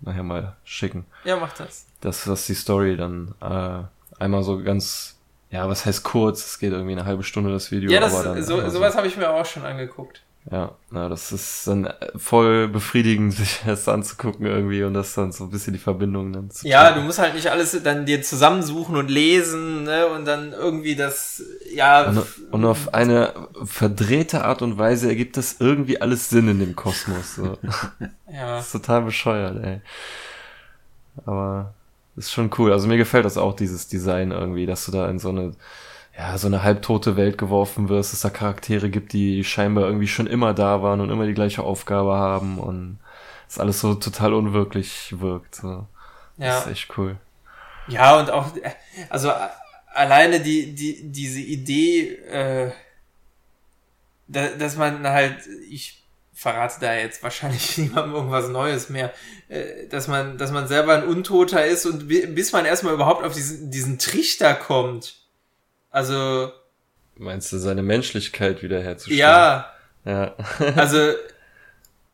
nachher mal schicken. Ja, mach das. Das, das die Story dann äh, einmal so ganz ja, was heißt kurz? Es geht irgendwie eine halbe Stunde das Video. Ja, das, dann, so, sowas habe ich mir auch schon angeguckt. Ja, na, das ist dann voll befriedigend, *laughs* sich das anzugucken irgendwie und das dann so ein bisschen die Verbindung dann zu Ja, du musst halt nicht alles dann dir zusammensuchen und lesen, ne, und dann irgendwie das, ja. Und, und auf eine verdrehte Art und Weise ergibt das irgendwie alles Sinn in dem Kosmos, so. *laughs* ja. *laughs* Das ist total bescheuert, ey. Aber, ist schon cool. Also mir gefällt das auch, dieses Design irgendwie, dass du da in so eine, ja, so eine halbtote Welt geworfen wirst, dass da Charaktere gibt, die scheinbar irgendwie schon immer da waren und immer die gleiche Aufgabe haben und es alles so total unwirklich wirkt. So. Ja. Das ist echt cool. Ja, und auch, also alleine die, die, diese Idee, äh, dass man halt, ich verrate da jetzt wahrscheinlich *laughs* niemandem irgendwas Neues mehr, äh, dass man, dass man selber ein Untoter ist und bis man erstmal überhaupt auf diesen, diesen Trichter kommt. Also. Meinst du, seine Menschlichkeit wiederherzustellen? Ja. Ja. *laughs* also,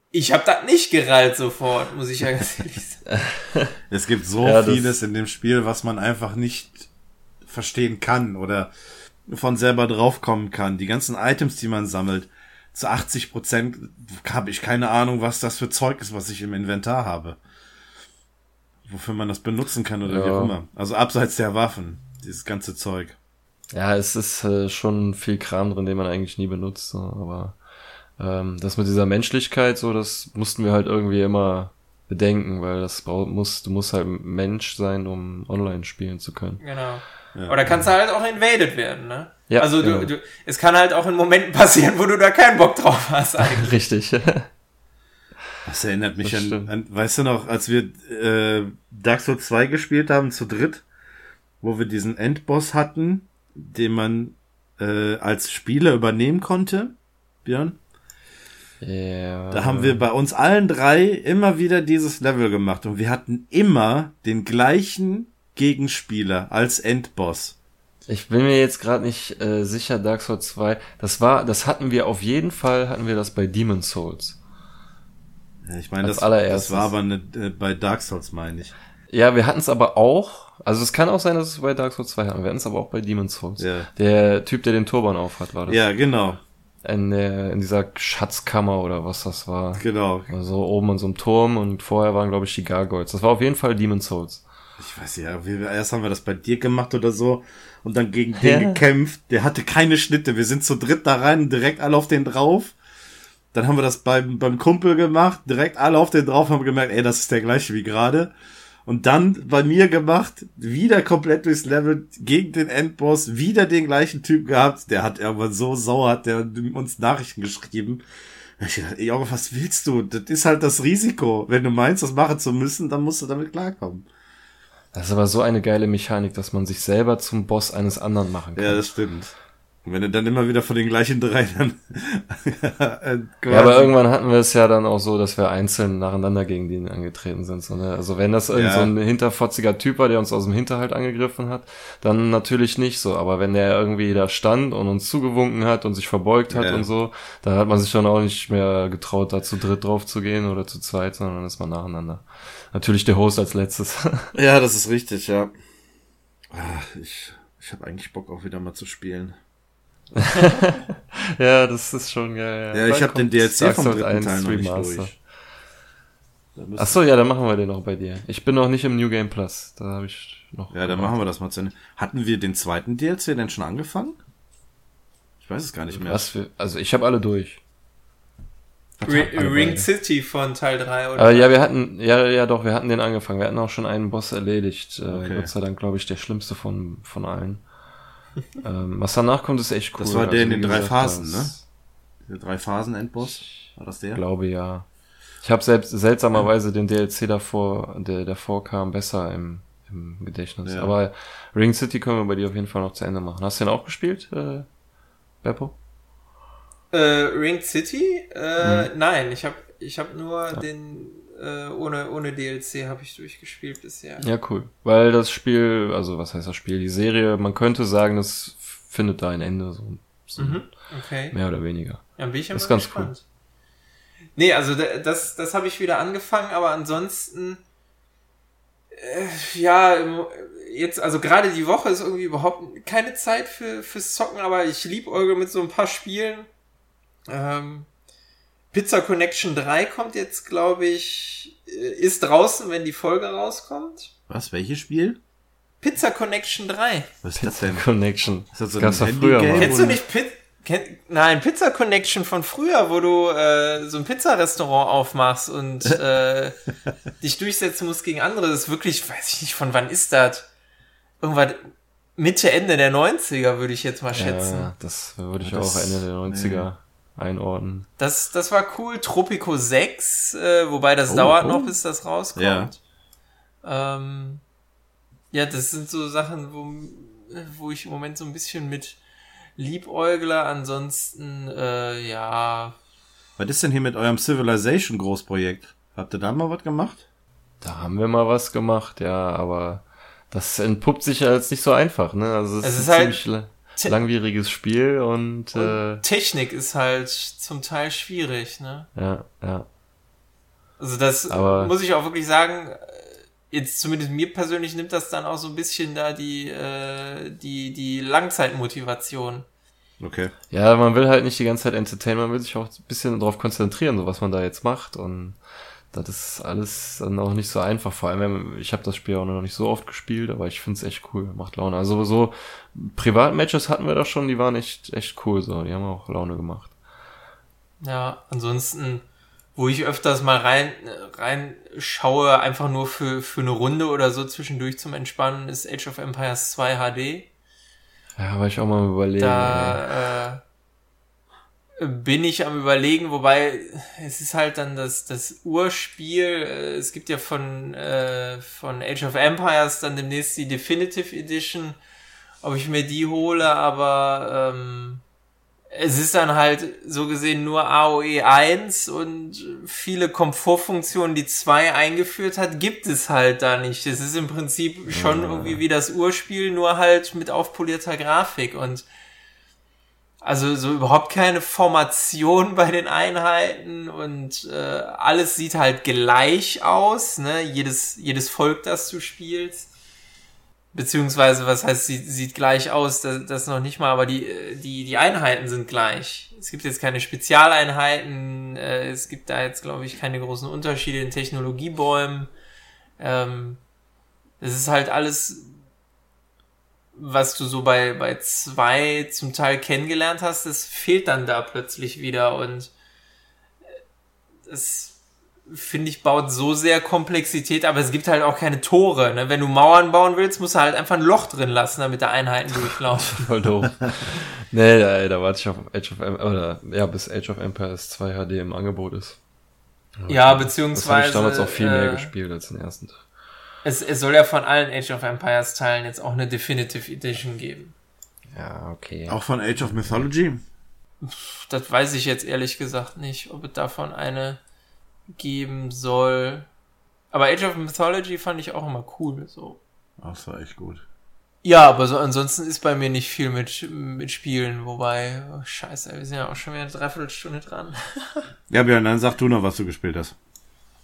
ich habe das nicht gereilt sofort, muss ich ja ganz ehrlich sagen. Es gibt so *laughs* ja, vieles in dem Spiel, was man einfach nicht verstehen kann oder von selber draufkommen kann. Die ganzen Items, die man sammelt zu 80 Prozent habe ich keine Ahnung, was das für Zeug ist, was ich im Inventar habe. Wofür man das benutzen kann oder ja. wie auch immer. Also abseits der Waffen, dieses ganze Zeug. Ja, es ist äh, schon viel Kram drin, den man eigentlich nie benutzt, so, aber ähm, das mit dieser Menschlichkeit, so, das mussten wir halt irgendwie immer bedenken, weil das braucht, muss, du musst halt Mensch sein, um online spielen zu können. Genau. Ja. Oder kannst du halt auch invaded werden, ne? Ja, also du, genau. du, es kann halt auch in Momenten passieren, wo du da keinen Bock drauf hast *laughs* eigentlich. Richtig. *laughs* Das erinnert mich an, an, weißt du noch, als wir äh, Dark Souls 2 gespielt haben, zu dritt, wo wir diesen Endboss hatten, den man äh, als Spieler übernehmen konnte, Björn? Ja. Da haben wir bei uns allen drei immer wieder dieses Level gemacht und wir hatten immer den gleichen Gegenspieler als Endboss. Ich bin mir jetzt gerade nicht äh, sicher, Dark Souls 2. Das war, das hatten wir auf jeden Fall, hatten wir das bei Demon Souls. Ja, ich meine, das, das war aber eine, äh, bei Dark Souls, meine ich. Ja, wir hatten es aber auch. Also es kann auch sein, dass es bei Dark Souls 2 hatten. Wir hatten es aber auch bei Demon Souls. Ja. Der Typ, der den Turban aufhat, war das. Ja, genau. In, der, in dieser Schatzkammer oder was das war. Genau. Also oben in so einem Turm und vorher waren, glaube ich, die Gargoyles. Das war auf jeden Fall Demon Souls. Ich weiß ja, erst haben wir das bei dir gemacht oder so und dann gegen den ja. gekämpft. Der hatte keine Schnitte. Wir sind zu dritt da rein, direkt alle auf den drauf. Dann haben wir das beim, beim Kumpel gemacht, direkt alle auf den drauf, haben gemerkt, ey, das ist der gleiche wie gerade. Und dann bei mir gemacht, wieder komplett durchs Level gegen den Endboss, wieder den gleichen Typ gehabt. Der hat irgendwann so sauer, hat der uns Nachrichten geschrieben. Ich dachte, ey, was willst du? Das ist halt das Risiko. Wenn du meinst, das machen zu müssen, dann musst du damit klarkommen. Das ist aber so eine geile Mechanik, dass man sich selber zum Boss eines anderen machen kann. Ja, das stimmt. Und wenn du dann immer wieder von den gleichen drei dann. *laughs* Äh, ja, aber irgendwann hatten wir es ja dann auch so, dass wir einzeln nacheinander gegen den angetreten sind. So, ne? Also wenn das irgend ja. so ein hinterfotziger Typ war, der uns aus dem Hinterhalt angegriffen hat, dann natürlich nicht so. Aber wenn der irgendwie da stand und uns zugewunken hat und sich verbeugt hat ja. und so, dann hat man sich dann auch nicht mehr getraut, da zu dritt drauf zu gehen oder zu zweit, sondern ist man nacheinander. Natürlich der Host als letztes. *laughs* ja, das ist richtig, ja. Ah, ich, ich habe eigentlich Bock auch wieder mal zu spielen. *laughs* ja, das ist schon geil. Ja, ja ich habe den DLC vom dritten Teil noch nicht durch. Ach so, ja, dann machen wir den noch bei dir. Ich bin noch nicht im New Game Plus. Da habe ich noch. Ja, dann machen wir das mal zu Ende. Hatten wir den zweiten DLC denn schon angefangen? Ich weiß es gar nicht mehr. Was für, also ich habe alle durch. Ring City von Teil 3 oder? Äh, ja, wir hatten, ja, ja doch, wir hatten den angefangen. Wir hatten auch schon einen Boss erledigt. Äh, okay. Gott sei Dank, glaube ich, der schlimmste von, von allen. *laughs* ähm, was danach kommt, ist echt cool. Das war der also, in den drei Phasen, ne? Der drei Phasen Endboss? War das der? Ich glaube ja. Ich habe selbst seltsamerweise den DLC davor, der davor kam, besser im, im Gedächtnis. Ja. Aber Ring City können wir bei dir auf jeden Fall noch zu Ende machen. Hast du den auch gespielt, äh, Beppo? Äh, Ring City? Äh, hm. Nein, ich habe ich hab nur ja. den äh, ohne, ohne DLC habe ich durchgespielt bisher. Ja, cool. Weil das Spiel, also was heißt das Spiel? Die Serie, man könnte sagen, das findet da ein Ende, so, so mhm, okay. mehr oder weniger. Ja, bin ich das ist ganz gespannt. cool. Nee, also das, das habe ich wieder angefangen, aber ansonsten, äh, ja, jetzt, also gerade die Woche ist irgendwie überhaupt keine Zeit für, fürs Zocken, aber ich liebe Eure mit so ein paar Spielen. Ähm, Pizza Connection 3 kommt jetzt, glaube ich, äh, ist draußen, wenn die Folge rauskommt. Was? Welches Spiel? Pizza Connection 3. Was ist das denn? Connection. Ist das so das ein früher mal. Kennst du nicht Pit Ken Nein, Pizza Connection von früher, wo du äh, so ein Pizzarestaurant aufmachst und *laughs* äh, dich durchsetzen musst gegen andere. Das ist wirklich, weiß ich nicht, von wann ist das? Irgendwann Mitte, Ende der 90er, würde ich jetzt mal schätzen. Ja, das würde ich das, auch Ende der 90er. Nee einordnen. Das, das war cool. Tropico 6, äh, wobei das oh, dauert oh. noch, bis das rauskommt. Ja. Ähm, ja, das sind so Sachen, wo, wo ich im Moment so ein bisschen mit Liebäugler, ansonsten, äh, ja. Was ist denn hier mit eurem Civilization Großprojekt? Habt ihr da mal was gemacht? Da haben wir mal was gemacht, ja, aber das entpuppt sich als nicht so einfach, ne? Also es, es ist, ist halt Te langwieriges Spiel und, und äh, Technik ist halt zum Teil schwierig, ne? Ja, ja. Also das Aber muss ich auch wirklich sagen, jetzt zumindest mir persönlich nimmt das dann auch so ein bisschen da die, äh, die, die Langzeitmotivation. Okay. Ja, man will halt nicht die ganze Zeit entertainen, man will sich auch ein bisschen darauf konzentrieren, so was man da jetzt macht und das ist alles dann auch nicht so einfach. Vor allem, ich habe das Spiel auch noch nicht so oft gespielt, aber ich finde es echt cool, macht Laune. Also so Privatmatches hatten wir da schon, die waren echt echt cool, so, die haben auch Laune gemacht. Ja, ansonsten, wo ich öfters mal rein reinschaue, einfach nur für für eine Runde oder so zwischendurch zum Entspannen, ist Age of Empires 2 HD. Ja, war ich auch mal überlegen. Da äh, bin ich am überlegen, wobei es ist halt dann das, das Urspiel. Äh, es gibt ja von, äh, von Age of Empires dann demnächst die Definitive Edition, ob ich mir die hole, aber ähm, es ist dann halt so gesehen nur AOE 1 und viele Komfortfunktionen, die 2 eingeführt hat, gibt es halt da nicht. Es ist im Prinzip schon irgendwie wie das Urspiel, nur halt mit aufpolierter Grafik und also so überhaupt keine Formation bei den Einheiten und äh, alles sieht halt gleich aus, ne? Jedes, jedes Volk, das du spielst. Beziehungsweise, was heißt, sieht, sieht gleich aus, das, das noch nicht mal, aber die, die, die Einheiten sind gleich. Es gibt jetzt keine Spezialeinheiten, äh, es gibt da jetzt, glaube ich, keine großen Unterschiede in Technologiebäumen. Ähm, es ist halt alles, was du so bei, bei zwei zum Teil kennengelernt hast, das fehlt dann da plötzlich wieder und das finde ich, baut so sehr Komplexität, aber es gibt halt auch keine Tore. Ne? Wenn du Mauern bauen willst, musst du halt einfach ein Loch drin lassen, damit da Einheiten durchlaufen. *laughs* Voll doof. nee, da, da warte ich auf Age of Empires, oder ja, bis Age of Empires 2 HD im Angebot ist. Ja, beziehungsweise. Das habe ich damals auch viel mehr äh, gespielt als den ersten Tag. Es, es soll ja von allen Age of Empires Teilen jetzt auch eine Definitive Edition geben. Ja, okay. Auch von Age of Mythology? Das weiß ich jetzt ehrlich gesagt nicht, ob es davon eine geben soll. Aber Age of Mythology fand ich auch immer cool, so. Ach, das war echt gut. Ja, aber so ansonsten ist bei mir nicht viel mit, mit Spielen, wobei, oh, scheiße, wir sind ja auch schon wieder eine Dreiviertelstunde dran. *laughs* ja, Björn, dann sag du noch, was du gespielt hast.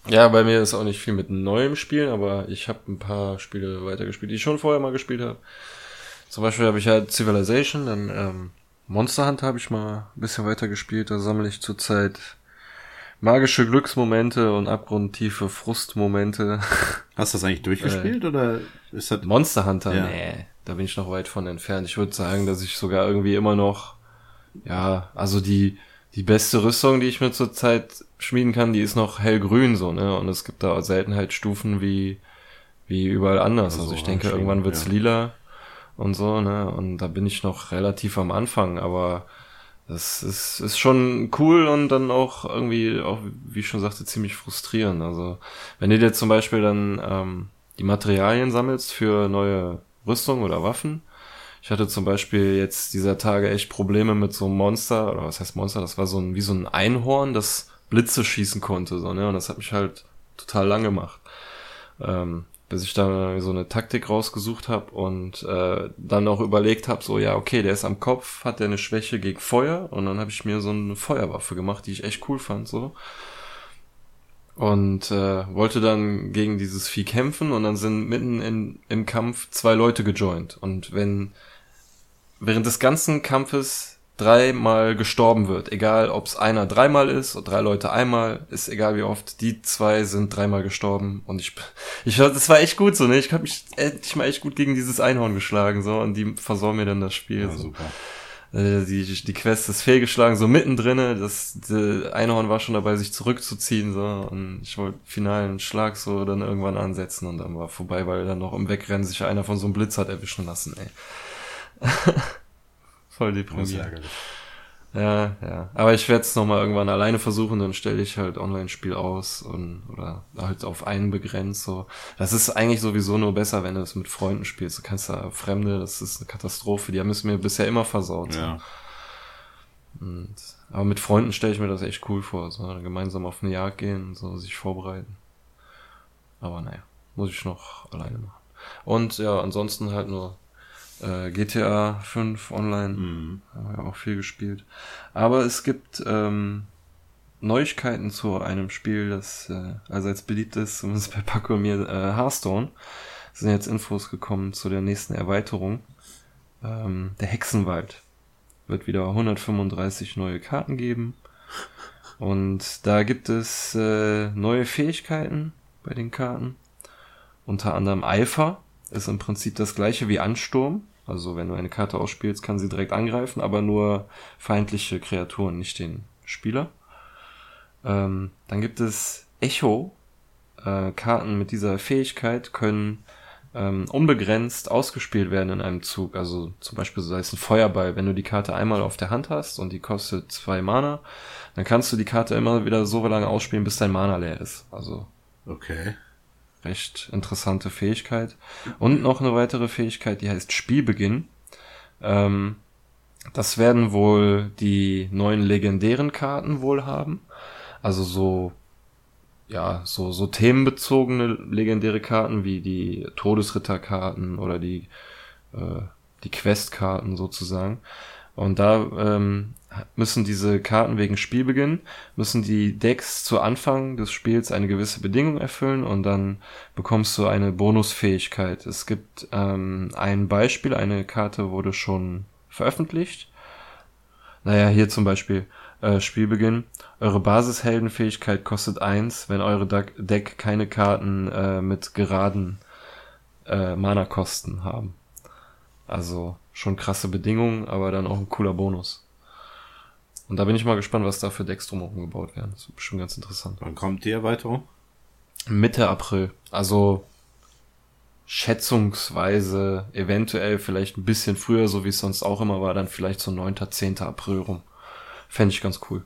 Ja, bei mir ist auch nicht viel mit neuem Spielen, aber ich habe ein paar Spiele weitergespielt, die ich schon vorher mal gespielt habe. Zum Beispiel habe ich ja Civilization, dann ähm, Monster Hunter habe ich mal ein bisschen weitergespielt, da sammle ich zurzeit magische Glücksmomente und abgrundtiefe Frustmomente. *laughs* Hast du das eigentlich durchgespielt äh, oder ist das Monster Hunter? Ja. Nee, da bin ich noch weit von entfernt. Ich würde sagen, dass ich sogar irgendwie immer noch ja, also die die beste Rüstung, die ich mir zurzeit schmieden kann, die ist noch hellgrün so, ne? Und es gibt da Seltenheitsstufen wie wie überall anders. Also, also ich denke, irgendwann wird's ja. lila und so, ne? Und da bin ich noch relativ am Anfang, aber das ist, ist schon cool und dann auch irgendwie, auch wie ich schon sagte, ziemlich frustrierend. Also wenn du dir zum Beispiel dann ähm, die Materialien sammelst für neue Rüstung oder Waffen, ich hatte zum Beispiel jetzt dieser Tage echt Probleme mit so einem Monster, oder was heißt Monster, das war so ein, wie so ein Einhorn, das Blitze schießen konnte, so, ne, und das hat mich halt total lang gemacht. Ähm, bis ich da so eine Taktik rausgesucht habe und äh, dann auch überlegt habe, so ja, okay, der ist am Kopf, hat der eine Schwäche gegen Feuer und dann habe ich mir so eine Feuerwaffe gemacht, die ich echt cool fand, so. Und äh, wollte dann gegen dieses Vieh kämpfen und dann sind mitten in, im Kampf zwei Leute gejoint. Und wenn während des ganzen Kampfes dreimal gestorben wird. Egal, ob es einer dreimal ist oder drei Leute einmal, ist egal wie oft. Die zwei sind dreimal gestorben und ich, ich das war echt gut so, ne? Ich habe mich endlich mal echt gut gegen dieses Einhorn geschlagen so und die versorgen mir dann das Spiel. Ja, so. super. Äh, die, die Quest ist fehlgeschlagen, so mittendrin, das Einhorn war schon dabei, sich zurückzuziehen, so, und ich wollte finalen Schlag so dann irgendwann ansetzen und dann war vorbei, weil dann noch im Wegrennen sich einer von so einem Blitz hat erwischen lassen, ey. *laughs* Voll deprimierend. Ja, ja. Aber ich werde es nochmal irgendwann alleine versuchen, dann stelle ich halt Online-Spiel aus und oder halt auf einen begrenzt. So. Das ist eigentlich sowieso nur besser, wenn du es mit Freunden spielst. Du kannst da Fremde, das ist eine Katastrophe. Die haben es mir bisher immer versaut. Ja. Und, aber mit Freunden stelle ich mir das echt cool vor. So gemeinsam auf eine Jagd gehen und so sich vorbereiten. Aber naja, muss ich noch alleine machen. Und ja, ansonsten halt nur äh, GTA 5 online. Mhm. Haben wir auch viel gespielt. Aber es gibt ähm, Neuigkeiten zu einem Spiel, das äh, allseits beliebt ist, zumindest bei Paco und mir, äh, Hearthstone. Es sind jetzt Infos gekommen zu der nächsten Erweiterung. Ähm, der Hexenwald wird wieder 135 neue Karten geben. Und da gibt es äh, neue Fähigkeiten bei den Karten. Unter anderem Eifer ist im Prinzip das gleiche wie Ansturm. Also wenn du eine Karte ausspielst, kann sie direkt angreifen, aber nur feindliche Kreaturen, nicht den Spieler. Ähm, dann gibt es Echo. Äh, Karten mit dieser Fähigkeit können ähm, unbegrenzt ausgespielt werden in einem Zug. Also zum Beispiel sei es ein Feuerball. Wenn du die Karte einmal auf der Hand hast und die kostet zwei Mana, dann kannst du die Karte immer wieder so lange ausspielen, bis dein Mana leer ist. Also okay. Recht interessante Fähigkeit. Und noch eine weitere Fähigkeit, die heißt Spielbeginn. Ähm, das werden wohl die neuen legendären Karten wohl haben. Also so ja, so, so themenbezogene legendäre Karten wie die Todesritterkarten oder die, äh, die Questkarten sozusagen. Und da ähm, müssen diese Karten wegen Spielbeginn, müssen die Decks zu Anfang des Spiels eine gewisse Bedingung erfüllen und dann bekommst du eine Bonusfähigkeit. Es gibt ähm, ein Beispiel, eine Karte wurde schon veröffentlicht. Naja, hier zum Beispiel äh, Spielbeginn. Eure Basisheldenfähigkeit kostet eins, wenn eure Deck keine Karten äh, mit geraden äh, Mana-Kosten haben. Also schon krasse Bedingungen, aber dann auch ein cooler Bonus. Und da bin ich mal gespannt, was da für Decks drumherum gebaut werden. Das ist bestimmt ganz interessant. Wann kommt die Erweiterung? Mitte April. Also schätzungsweise eventuell vielleicht ein bisschen früher, so wie es sonst auch immer war, dann vielleicht so 9., 10. April rum. Fände ich ganz cool.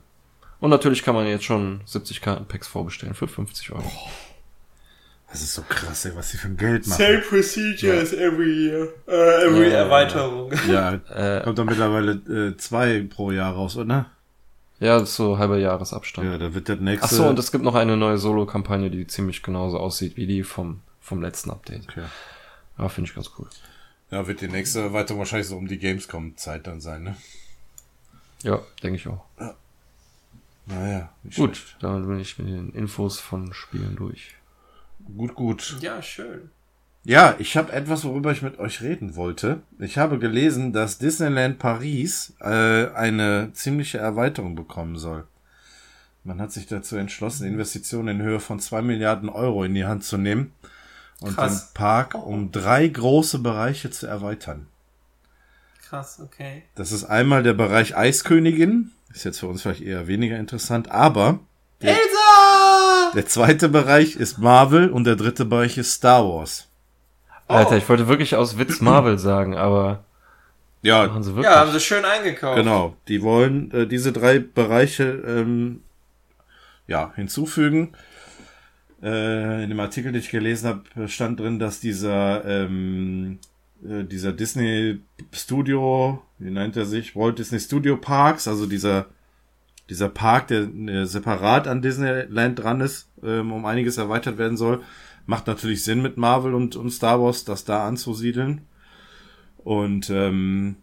Und natürlich kann man jetzt schon 70 Kartenpacks vorbestellen für 50 Euro. Oh, das ist so krass, ey, was sie für ein Geld machen. Same procedures ja. every year. Uh, every ja, Erweiterung. Ja, *laughs* äh, kommt dann mittlerweile äh, zwei pro Jahr raus, oder? Ja, das ist so halber Jahresabstand. Ja, da wird der nächste. Ach so, und es gibt noch eine neue Solo-Kampagne, die ziemlich genauso aussieht wie die vom, vom letzten Update. Okay. Ja, finde ich ganz cool. Ja, wird die nächste Erweiterung wahrscheinlich so um die Gamescom-Zeit dann sein, ne? Ja, denke ich auch. Ja. Naja, nicht Gut, schlecht. dann bin ich mit den Infos von Spielen durch. Gut, gut. Ja, schön. Ja, ich habe etwas, worüber ich mit euch reden wollte. Ich habe gelesen, dass Disneyland Paris äh, eine ziemliche Erweiterung bekommen soll. Man hat sich dazu entschlossen, Investitionen in Höhe von zwei Milliarden Euro in die Hand zu nehmen und Krass. den Park um drei große Bereiche zu erweitern. Krass, okay. Das ist einmal der Bereich Eiskönigin. Ist jetzt für uns vielleicht eher weniger interessant, aber. Der, Elsa! Der zweite Bereich ist Marvel und der dritte Bereich ist Star Wars. Oh. Alter, ich wollte wirklich aus Witz Marvel sagen, aber. Ja, haben sie wirklich? ja, haben sie schön eingekauft. Genau, die wollen äh, diese drei Bereiche ähm, ja hinzufügen. Äh, in dem Artikel, den ich gelesen habe, stand drin, dass dieser ähm, äh, dieser Disney Studio, wie nennt er sich? Walt Disney Studio Parks, also dieser, dieser Park, der äh, separat an Disneyland dran ist, ähm, um einiges erweitert werden soll. Macht natürlich Sinn mit Marvel und, und Star Wars, das da anzusiedeln. Und ähm,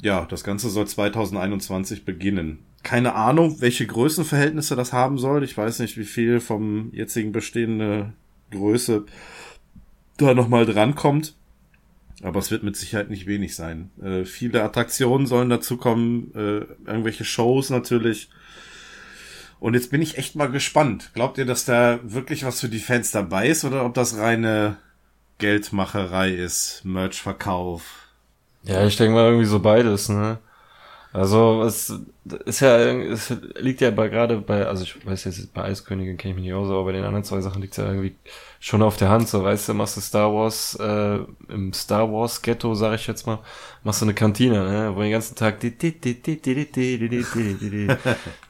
ja, das Ganze soll 2021 beginnen. Keine Ahnung, welche Größenverhältnisse das haben soll. Ich weiß nicht, wie viel vom jetzigen bestehende Größe da nochmal drankommt. Aber es wird mit Sicherheit nicht wenig sein. Äh, viele Attraktionen sollen dazu kommen, äh, irgendwelche Shows natürlich. Und jetzt bin ich echt mal gespannt. Glaubt ihr, dass da wirklich was für die Fans dabei ist oder ob das reine Geldmacherei ist, Merchverkauf? Ja, ich denke mal irgendwie so beides, ne? Also es ist ja, es liegt ja bei gerade bei, also ich weiß jetzt bei Eiskönigin kenne ich mich nicht aus, aber bei den anderen zwei Sachen liegt es ja irgendwie schon auf der Hand. So, weißt du, machst du Star Wars äh, im Star Wars Ghetto, sag ich jetzt mal, machst du eine Kantine, ne, wo den ganzen Tag die, die, die, die, die, die, die, die, die, die.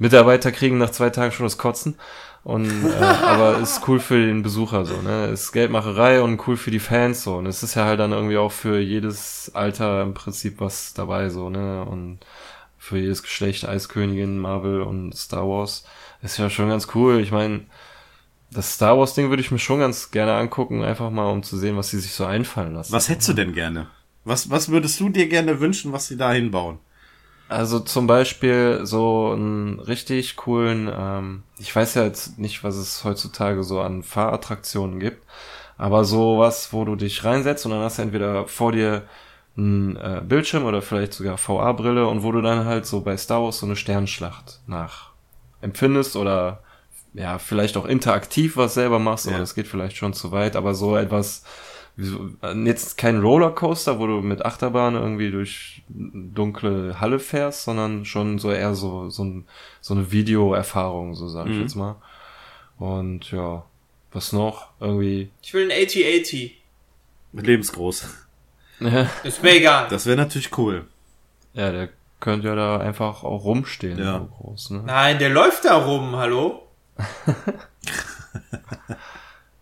Mitarbeiter kriegen nach zwei Tagen schon das Kotzen. Und äh, aber ist cool für den Besucher so, ne? Ist Geldmacherei und cool für die Fans so. Und es ist ja halt dann irgendwie auch für jedes Alter im Prinzip was dabei so, ne? Und für jedes Geschlecht, Eiskönigin, Marvel und Star Wars. Ist ja schon ganz cool. Ich meine, das Star Wars Ding würde ich mir schon ganz gerne angucken, einfach mal um zu sehen, was sie sich so einfallen lassen. Was hättest du denn gerne? Was, was würdest du dir gerne wünschen, was sie da hinbauen? Also zum Beispiel so einen richtig coolen, ähm, ich weiß ja jetzt nicht, was es heutzutage so an Fahrattraktionen gibt, aber sowas, wo du dich reinsetzt und dann hast du entweder vor dir einen äh, Bildschirm oder vielleicht sogar VR-Brille und wo du dann halt so bei Star Wars so eine Sternschlacht nach empfindest oder ja, vielleicht auch interaktiv was selber machst, ja. aber das geht vielleicht schon zu weit, aber so etwas, jetzt kein Rollercoaster, wo du mit Achterbahn irgendwie durch dunkle Halle fährst, sondern schon so eher so, so, ein, so eine Videoerfahrung, so sag ich mhm. jetzt mal. Und ja, was noch? Irgendwie. Ich will ein 8080. Lebensgroß. Ist mir egal. Das wäre natürlich cool. Ja, der könnte ja da einfach auch rumstehen. Ja. So groß, ne? Nein, der läuft da rum, hallo? *laughs*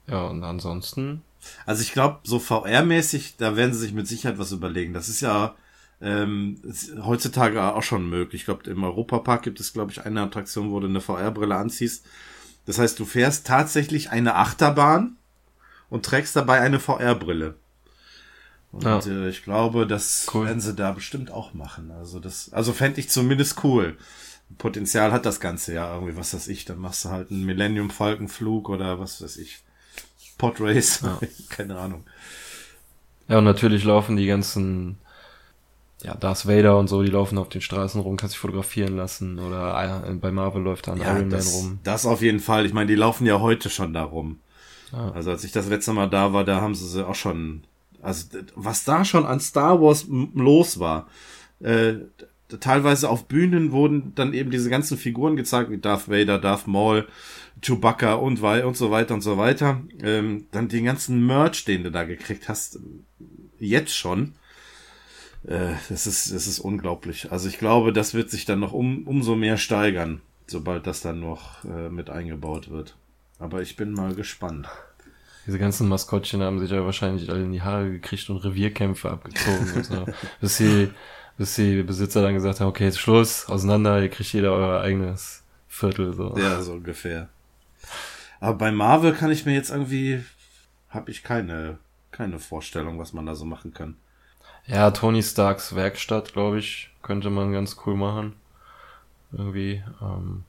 ja, und ansonsten. Also ich glaube, so VR-mäßig, da werden sie sich mit Sicherheit was überlegen. Das ist ja ähm, ist heutzutage auch schon möglich. Ich glaube, im Europapark gibt es, glaube ich, eine Attraktion, wo du eine VR-Brille anziehst. Das heißt, du fährst tatsächlich eine Achterbahn und trägst dabei eine VR-Brille. Und ja. äh, ich glaube, das cool. werden sie da bestimmt auch machen. Also das, also fände ich zumindest cool. Potenzial hat das Ganze ja irgendwie, was weiß ich, dann machst du halt einen Millennium Falcon Flug oder was weiß ich. Podrace, ja. *laughs* keine Ahnung. Ja, und natürlich laufen die ganzen, ja, Darth Vader und so, die laufen auf den Straßen rum, kannst dich fotografieren lassen oder bei Marvel läuft da ein ja, Iron das, Man rum. Das auf jeden Fall. Ich meine, die laufen ja heute schon da rum. Ah. Also als ich das letzte Mal da war, da haben sie sie auch schon, also was da schon an Star Wars los war, äh, teilweise auf Bühnen wurden dann eben diese ganzen Figuren gezeigt, wie Darth Vader, Darth Maul, Chewbacca und, und so weiter und so weiter. Ähm, dann den ganzen Merch, den du da gekriegt hast, jetzt schon. Äh, das ist, das ist unglaublich. Also ich glaube, das wird sich dann noch um, umso mehr steigern, sobald das dann noch äh, mit eingebaut wird. Aber ich bin mal gespannt. Diese ganzen Maskottchen haben sich ja wahrscheinlich alle in die Haare gekriegt und Revierkämpfe abgezogen. und so, *laughs* bis sie bis die Besitzer dann gesagt haben, okay, jetzt Schluss, auseinander, ihr kriegt jeder euer eigenes Viertel. So. Ja, so ungefähr. Aber bei Marvel kann ich mir jetzt irgendwie, habe ich keine, keine Vorstellung, was man da so machen kann. Ja, Tony Starks Werkstatt, glaube ich, könnte man ganz cool machen. Irgendwie. Ähm,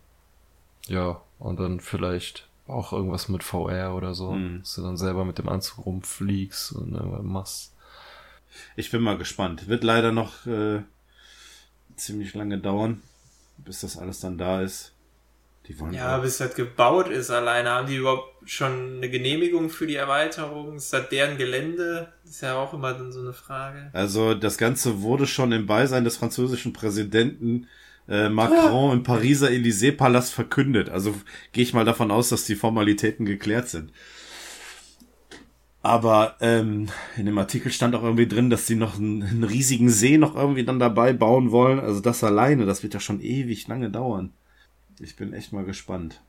ja, und dann vielleicht auch irgendwas mit VR oder so, mhm. dass du dann selber mit dem Anzug rumfliegst und irgendwas machst. Ich bin mal gespannt. Wird leider noch äh, ziemlich lange dauern, bis das alles dann da ist. Die wollen ja, auch. bis das gebaut ist alleine. Haben die überhaupt schon eine Genehmigung für die Erweiterung? Ist das deren Gelände? ist ja auch immer dann so eine Frage. Also das Ganze wurde schon im Beisein des französischen Präsidenten äh, Macron im Pariser Élysée-Palast verkündet. Also gehe ich mal davon aus, dass die Formalitäten geklärt sind. Aber ähm, in dem Artikel stand auch irgendwie drin, dass sie noch einen, einen, riesigen See noch irgendwie dann dabei bauen wollen. Also das alleine, das wird ja schon ewig lange dauern. Ich bin echt mal gespannt.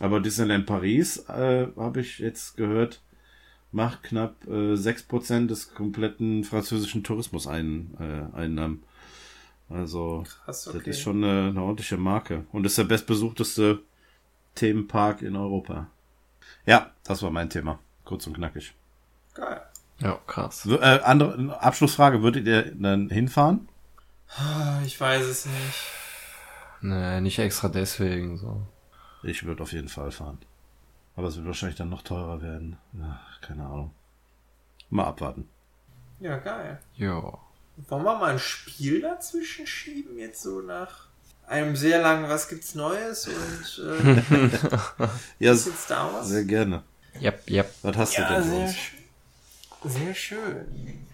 Aber Disneyland Paris, äh, habe ich jetzt gehört, macht knapp äh, 6% des kompletten französischen Tourismus-Einnahmen. Äh, also Krass, okay. das ist schon eine, eine ordentliche Marke. Und ist der bestbesuchteste Themenpark in Europa. Ja, das war mein Thema. Kurz und knackig. Geil. Ja, krass. Äh, andere Abschlussfrage, würdet ihr dann hinfahren? Ich weiß es nicht. Nee, nicht extra deswegen so. Ich würde auf jeden Fall fahren. Aber es wird wahrscheinlich dann noch teurer werden. Ach, keine Ahnung. Mal abwarten. Ja, geil. Ja. Wollen wir mal ein Spiel dazwischen schieben, jetzt so nach einem sehr langen Was gibt's Neues und äh, *laughs* ja, Sehr gerne. Yep, yep. Was hast ja, du denn für uns? Sehr schön.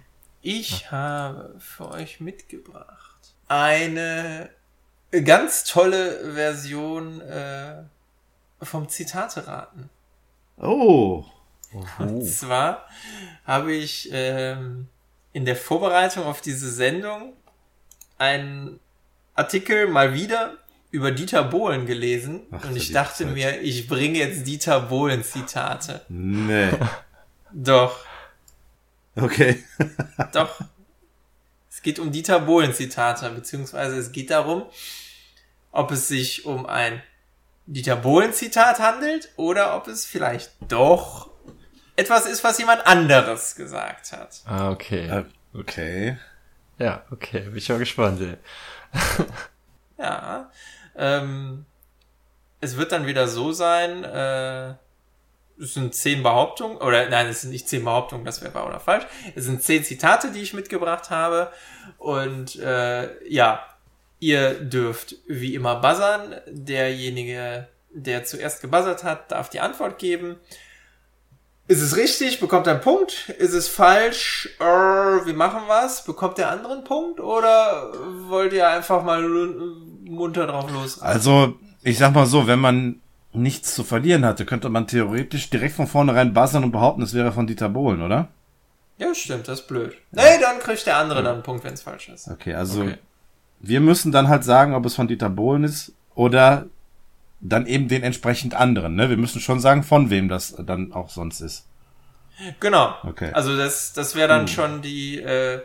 Ich ja. habe für euch mitgebracht eine ganz tolle Version äh, vom Zitate raten. Oh. Und zwar habe ich ähm, in der Vorbereitung auf diese Sendung einen Artikel mal wieder über Dieter Bohlen gelesen Ach, und ich dachte Zeit. mir, ich bringe jetzt Dieter Bohlen Zitate. Nee. Doch. Okay. *laughs* Doch. Es geht um Dieter Bohlen Zitate, beziehungsweise es geht darum, ob es sich um ein Dieter Bohlen Zitat handelt oder ob es vielleicht doch etwas ist, was jemand anderes gesagt hat. Ah, okay. Uh, okay. Ja, okay. Bin ich mal gespannt, ey. *laughs* ja. Ähm, es wird dann wieder so sein, äh, es sind zehn Behauptungen, oder nein, es sind nicht zehn Behauptungen, das wäre wahr oder falsch. Es sind zehn Zitate, die ich mitgebracht habe. Und äh, ja, ihr dürft wie immer buzzern. Derjenige, der zuerst gebuzzert hat, darf die Antwort geben. Ist es richtig? Bekommt er einen Punkt? Ist es falsch? Äh, wir machen was? Bekommt der andere einen Punkt? Oder wollt ihr einfach mal munter drauf los? Also, ich sag mal so, wenn man nichts zu verlieren hatte, könnte man theoretisch direkt von vornherein buzzern und behaupten, es wäre von Dieter Bohlen, oder? Ja, stimmt, das ist blöd. Nee, dann kriegt der andere dann einen Punkt, wenn es falsch ist. Okay, also okay. wir müssen dann halt sagen, ob es von Dieter Bohlen ist oder dann eben den entsprechend anderen. Ne? Wir müssen schon sagen, von wem das dann auch sonst ist. Genau. Okay. Also das, das wäre dann hm. schon die, äh,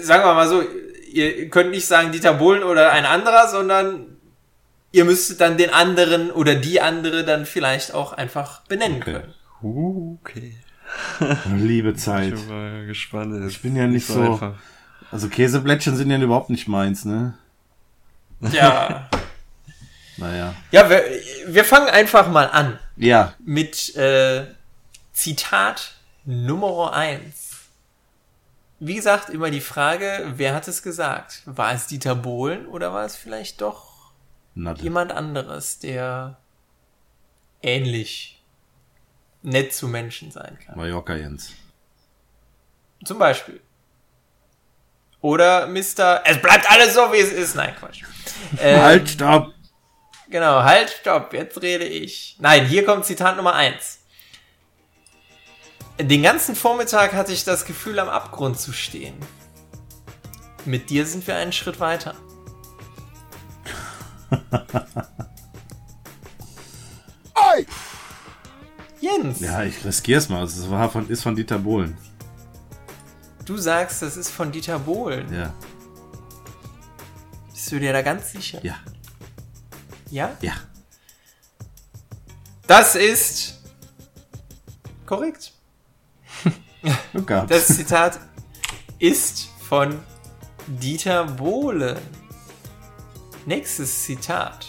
sagen wir mal so, ihr könnt nicht sagen Dieter Bohlen oder ein anderer, sondern ihr müsstet dann den anderen oder die andere dann vielleicht auch einfach benennen okay. können. Okay. *laughs* Liebe Zeit. Ich bin mal gespannt. Ich bin ja nicht so. Einfach. Also Käseblättchen sind ja überhaupt nicht meins, ne? Ja. *laughs* naja. Ja, wir, wir fangen einfach mal an. Ja. Mit äh, Zitat Nummer eins. Wie gesagt, immer die Frage, wer hat es gesagt? War es Dieter Bohlen oder war es vielleicht doch Nadel. jemand anderes, der ähnlich nett zu Menschen sein kann. Mallorca Jens. Zum Beispiel. Oder Mr. Es bleibt alles so, wie es ist. Nein, Quatsch. *laughs* Ähm, halt, stopp. Genau, halt, stopp. Jetzt rede ich. Nein, hier kommt Zitat Nummer eins. Den ganzen Vormittag hatte ich das Gefühl, am Abgrund zu stehen. Mit dir sind wir einen Schritt weiter. *laughs* Ei! Jens! Ja, ich riskier's mal. Es war von, ist von Dieter Bohlen. Du sagst, das ist von Dieter Bohlen. Ja. Bist du dir da ganz sicher? Ja. Ja? Ja. Das ist korrekt. *laughs* Das Zitat ist von Dieter Bohlen. Nächstes Zitat.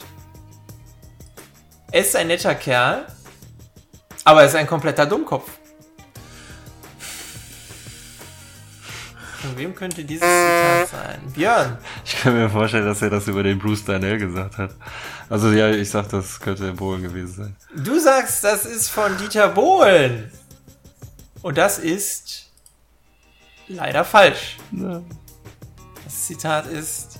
Er ist ein netter Kerl, aber er ist ein kompletter Dummkopf. Von wem könnte dieses Zitat sein? Björn. Ich kann mir vorstellen, dass er das über den Bruce Darnell gesagt hat. Also ja, ich sag, das könnte Bohlen gewesen sein. Du sagst, das ist von Dieter Bohlen. Und das ist leider falsch. Ja. Das Zitat ist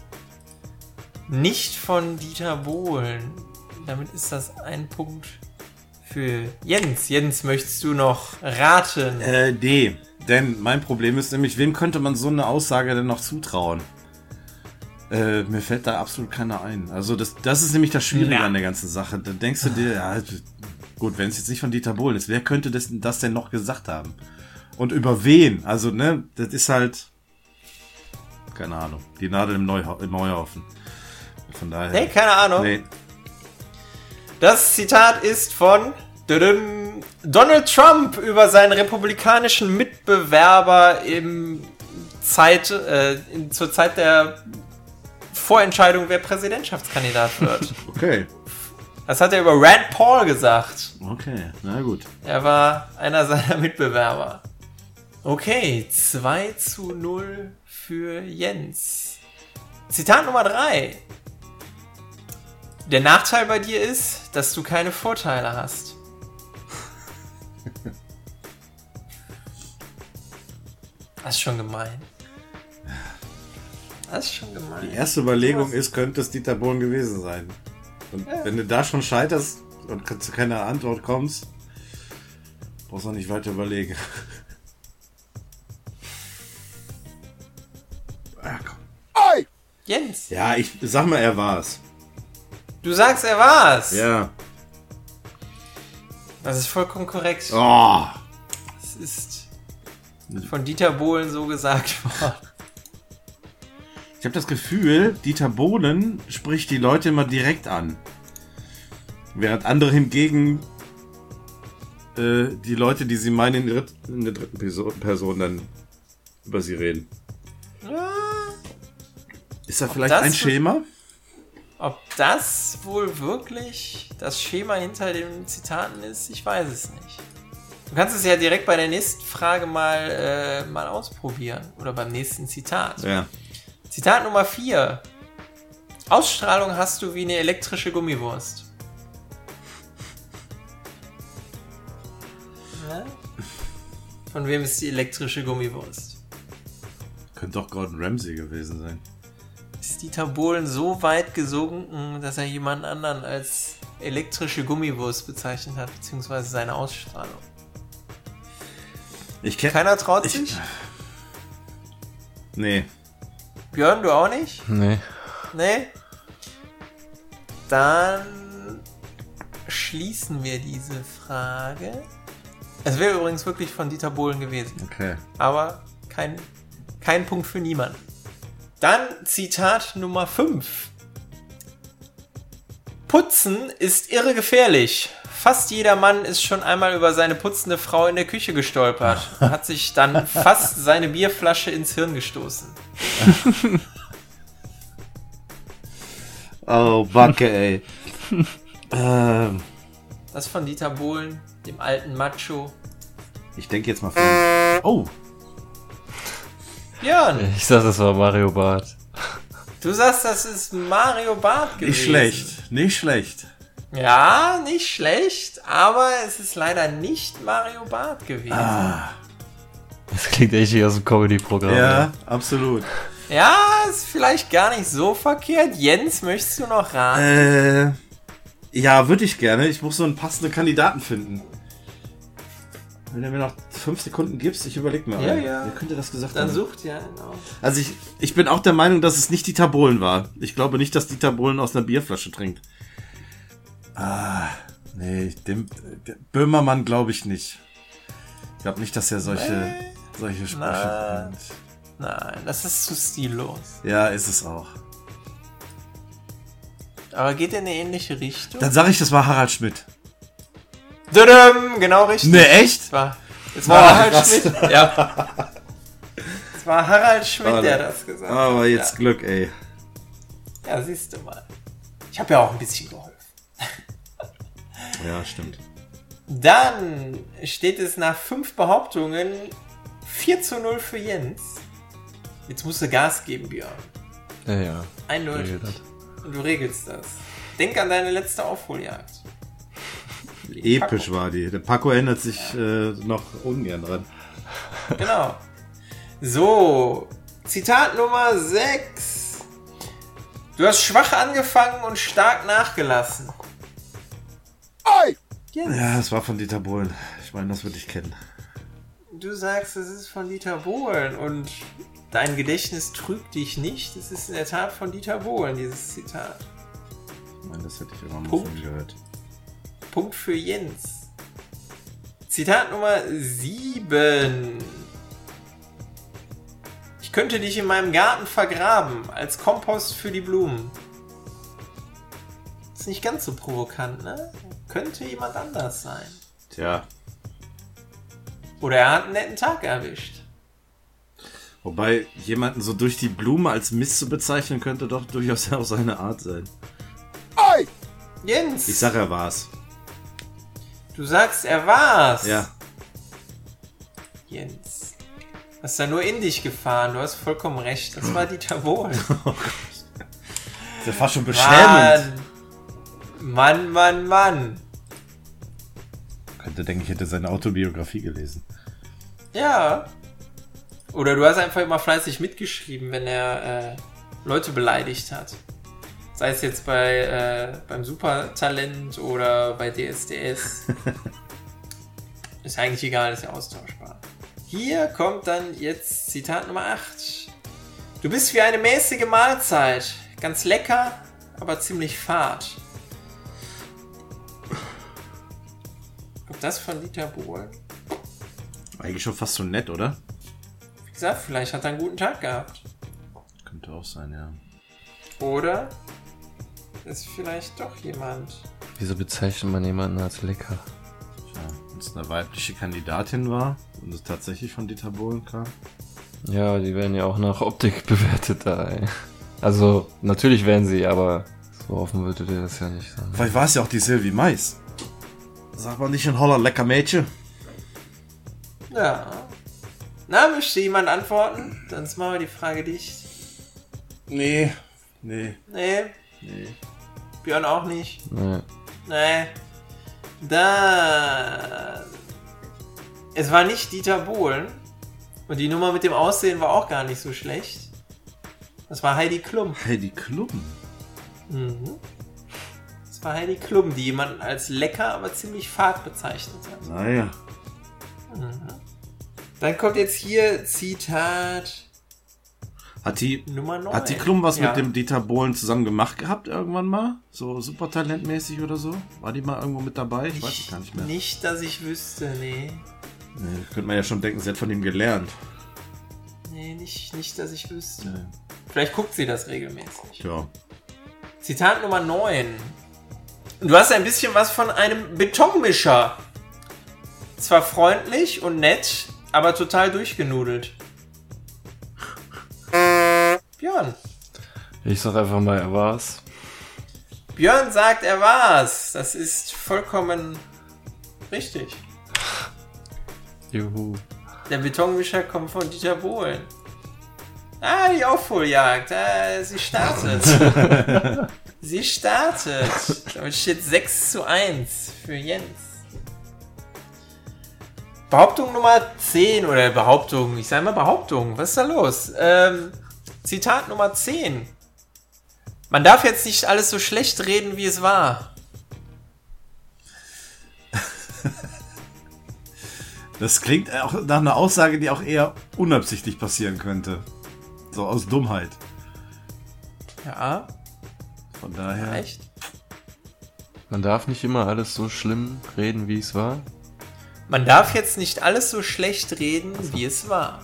nicht von Dieter Bohlen. Damit ist das ein Punkt für Jens. Jens, möchtest du noch raten? Äh, D. Denn mein Problem ist nämlich, wem könnte man so eine Aussage denn noch zutrauen? Äh, mir fällt da absolut keiner ein. Also das, das ist nämlich das Schwierige ja. an der ganzen Sache. Da denkst du dir, ja, gut, wenn es jetzt nicht von Dieter Bohlen ist, wer könnte das, das denn noch gesagt haben? Und über wen? Also, ne, das ist halt, keine Ahnung, die Nadel im, Neu im Neuhaufen. Von daher. Nee, keine Ahnung. Nee. Das Zitat ist von Donald Trump über seinen republikanischen Mitbewerber im Zeit, äh, zur Zeit der Vorentscheidung, wer Präsidentschaftskandidat wird. *laughs* Okay. Das hat er über Rand Paul gesagt. Okay, na gut. Er war einer seiner Mitbewerber. Okay, 2 zu 0 für Jens. Zitat Nummer 3. Der Nachteil bei dir ist, dass du keine Vorteile hast. Das ist schon gemein. Das ist schon gemein. Die erste Überlegung ist, könnte es Dieter Bohlen gewesen sein. Und ja. wenn du da schon scheiterst und zu keiner Antwort kommst, brauchst du nicht weiter überlegen. Ach, *laughs* komm. Ei! Jens! Ja, ich sag mal, er war's. Du sagst, er war's. Ja. Das ist vollkommen korrekt. Oh. Das ist von Dieter Bohlen so gesagt *laughs* worden. Ich habe das Gefühl, Dieter Bohlen spricht die Leute immer direkt an. Während andere hingegen äh, die Leute, die sie meinen, in der dritten Person dann über sie reden. Ja. Ist da vielleicht ein Schema? Ob das wohl wirklich das Schema hinter den Zitaten ist, ich weiß es nicht. Du kannst es ja direkt bei der nächsten Frage mal, äh, mal ausprobieren. Oder beim nächsten Zitat. Ja. Zitat Nummer 4. Ausstrahlung hast du wie eine elektrische Gummiwurst. Ja? Von wem ist die elektrische Gummiwurst? Könnte doch Gordon Ramsay gewesen sein. Ist Dieter Bohlen so weit gesunken, dass er jemand anderen als elektrische Gummiwurst bezeichnet hat, beziehungsweise seine Ausstrahlung? Ich kenn, Keiner traut ich, sich? Nee. Björn, du auch nicht? Nee. Nee? Dann schließen wir diese Frage. Es wäre übrigens wirklich von Dieter Bohlen gewesen. Okay. Aber kein, kein Punkt für niemanden. Dann Zitat Nummer 5. Putzen ist irre gefährlich. Fast jeder Mann ist schon einmal über seine putzende Frau in der Küche gestolpert und hat sich dann fast seine Bierflasche ins Hirn gestoßen. *laughs* Oh, Backe, ey. ähm, Das von Dieter Bohlen, dem alten Macho. ich denke jetzt mal fünf. Oh, Björn, Ich sag, das war Mario Barth. du sagst, das ist Mario Barth gewesen. nicht schlecht. Nicht schlecht. Ja, nicht schlecht, aber es ist leider nicht Mario Barth gewesen. Ah, Das klingt echt wie aus dem Comedy-Programm. ja, absolut. Ja, ist vielleicht gar nicht so verkehrt. Jens, möchtest du noch raten? Äh, ja, würde ich gerne. Ich muss so einen passenden Kandidaten finden. Wenn du mir noch fünf Sekunden gibst, ich überleg mir. Ja, einen. ja. Wer könnte das gesagt Dann haben? sucht ja, genau. Also ich, ich bin auch der Meinung, dass es nicht Dieter Bohlen war. Ich glaube nicht, dass Dieter Bohlen aus einer Bierflasche trinkt. Ah, nee, dem, der Böhmermann glaube ich nicht. Ich glaube nicht, dass er solche, Nee. solche Sprüche Nein. bringt. Nein, das ist zu stillos. Ja, ist es auch. Aber geht in eine ähnliche Richtung? Dann sage ich, das war Harald Schmidt. Tudum, genau richtig. Ne, echt? Es war, es Boah, war Harald krass. Schmidt. Ja. Es war Harald Schmidt, Ah, der das gesagt Aber hat. jetzt Glück, ey. Ja, ja siehst du mal. Ich habe ja auch ein bisschen geholfen. Ja, stimmt. Dann steht es nach fünf Behauptungen 4 zu 0 für Jens. Jetzt musst du Gas geben, Björn. Ja, ja. Eindeutig. Und du regelst das. Denk an deine letzte Aufholjagd. Episch war die. Der Paco erinnert sich äh, noch ungern dran. Genau. So, Zitat Nummer 6. Du hast schwach angefangen und stark nachgelassen. Jens, Ja, das war von Dieter Bohlen. Ich meine, das würde ich kennen. du sagst, es ist von Dieter Bohlen und dein Gedächtnis trügt dich nicht. Es ist in der Tat von Dieter Bohlen, dieses Zitat. Ich meine, das hätte ich immer mal Punkt. von gehört. Punkt für Jens. Zitat Nummer 7. Ich könnte dich in meinem Garten vergraben, als Kompost für die Blumen. Ist nicht ganz so provokant, ne? Könnte jemand anders sein. Tja, Oder er hat einen netten Tag erwischt. wobei jemanden so durch die Blume als Mist zu bezeichnen, könnte doch durchaus *laughs* auch seine Art sein. Jens, Ich sag, er war's. du sagst, er war's. Ja. Jens. Hast da nur in dich gefahren, du hast vollkommen recht. Das war Dieter Bohlen. *laughs* Das ist ja fast schon beschämend. Mann, Mann, Mann, Mann. Könnte denken, ich hätte seine Autobiografie gelesen. Ja. Oder du hast einfach immer fleißig mitgeschrieben, wenn er äh, Leute beleidigt hat. Sei es jetzt bei äh, beim Supertalent oder bei DSDS. *laughs* ist eigentlich egal, ist ja austauschbar. Hier kommt dann jetzt Zitat Nummer 8. Du bist wie eine mäßige Mahlzeit. Ganz lecker, aber ziemlich fad. Das von Dieter Bohlen? Eigentlich schon fast so nett, oder? Wie gesagt, vielleicht hat er einen guten Tag gehabt. Könnte auch sein, ja. Oder ist vielleicht doch jemand. Wieso bezeichnet man jemanden als lecker? Tja, wenn es eine weibliche Kandidatin war und es tatsächlich von Dieter Bohlen kam. Ja, die werden ja auch nach Optik *laughs* bewertet da, ey. Also, natürlich werden sie, aber So offen würde der das ja nicht sagen. Vielleicht war es ja auch die Sylvie Mais. Sag mal nicht in Holland lecker Mädchen. Ja. Na, möchte jemand antworten? Sonst machen wir die Frage dicht. Nee. Nee. Nee. Nee. Björn auch nicht. Nee. Nee. Dann. Es war nicht Dieter Bohlen. Und die Nummer mit dem Aussehen war auch gar nicht so schlecht. Das war Heidi Klum. Heidi Klum. Mhm. War Heidi Klum, die jemanden als lecker, aber ziemlich fad bezeichnet hat. Naja. Dann kommt jetzt hier Zitat Hat die, Nummer 9. hat die Klum was Ja. mit dem Dieter Bohlen zusammen gemacht gehabt irgendwann mal? So supertalentmäßig oder so? War die mal irgendwo mit dabei? Ich weiß es gar nicht mehr. Nicht, dass ich wüsste, nee. Nee, könnte man ja schon denken, sie hat von ihm gelernt. Nee, nicht, nicht, dass ich wüsste. Nee. Vielleicht guckt sie das regelmäßig. Tja. Zitat Nummer 9. Du hast ein bisschen was von einem Betonmischer. Zwar freundlich und nett, aber total durchgenudelt. Björn. Ich sag einfach mal, er war's. Björn sagt, er war's. Das ist vollkommen richtig. Juhu. Der Betonmischer kommt von Dieter Bohlen. Ah, die Aufholjagd. Ah, sie startet. *laughs* sie startet. Damit steht 6 zu 1 für Jens. Behauptung Nummer 10 oder Behauptung, ich sage mal Behauptung. Was ist da los? Ähm, Zitat Nummer 10. Man darf jetzt nicht alles so schlecht reden, wie es war. *laughs* Das klingt auch nach einer Aussage, die auch eher unabsichtlich passieren könnte. So aus Dummheit. Ja, Von daher. echt? Man darf nicht immer alles so schlimm reden, wie es war. Man darf jetzt nicht alles so schlecht reden, wie es war.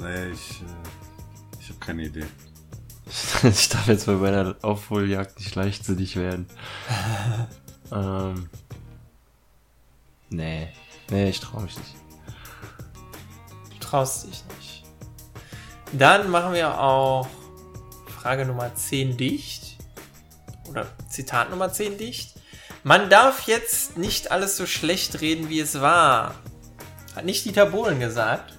Nee, ich, äh, ich habe keine Idee. *laughs* Ich darf jetzt bei meiner Aufholjagd nicht leichtsinnig werden. *laughs* ähm. Nee. Nee, ich trau mich nicht. Du traust dich nicht. Dann machen wir auch Frage Nummer 10 dicht. Oder Zitat Nummer 10 dicht. Man darf jetzt nicht alles so schlecht reden, wie es war. Hat nicht Dieter Bohlen gesagt,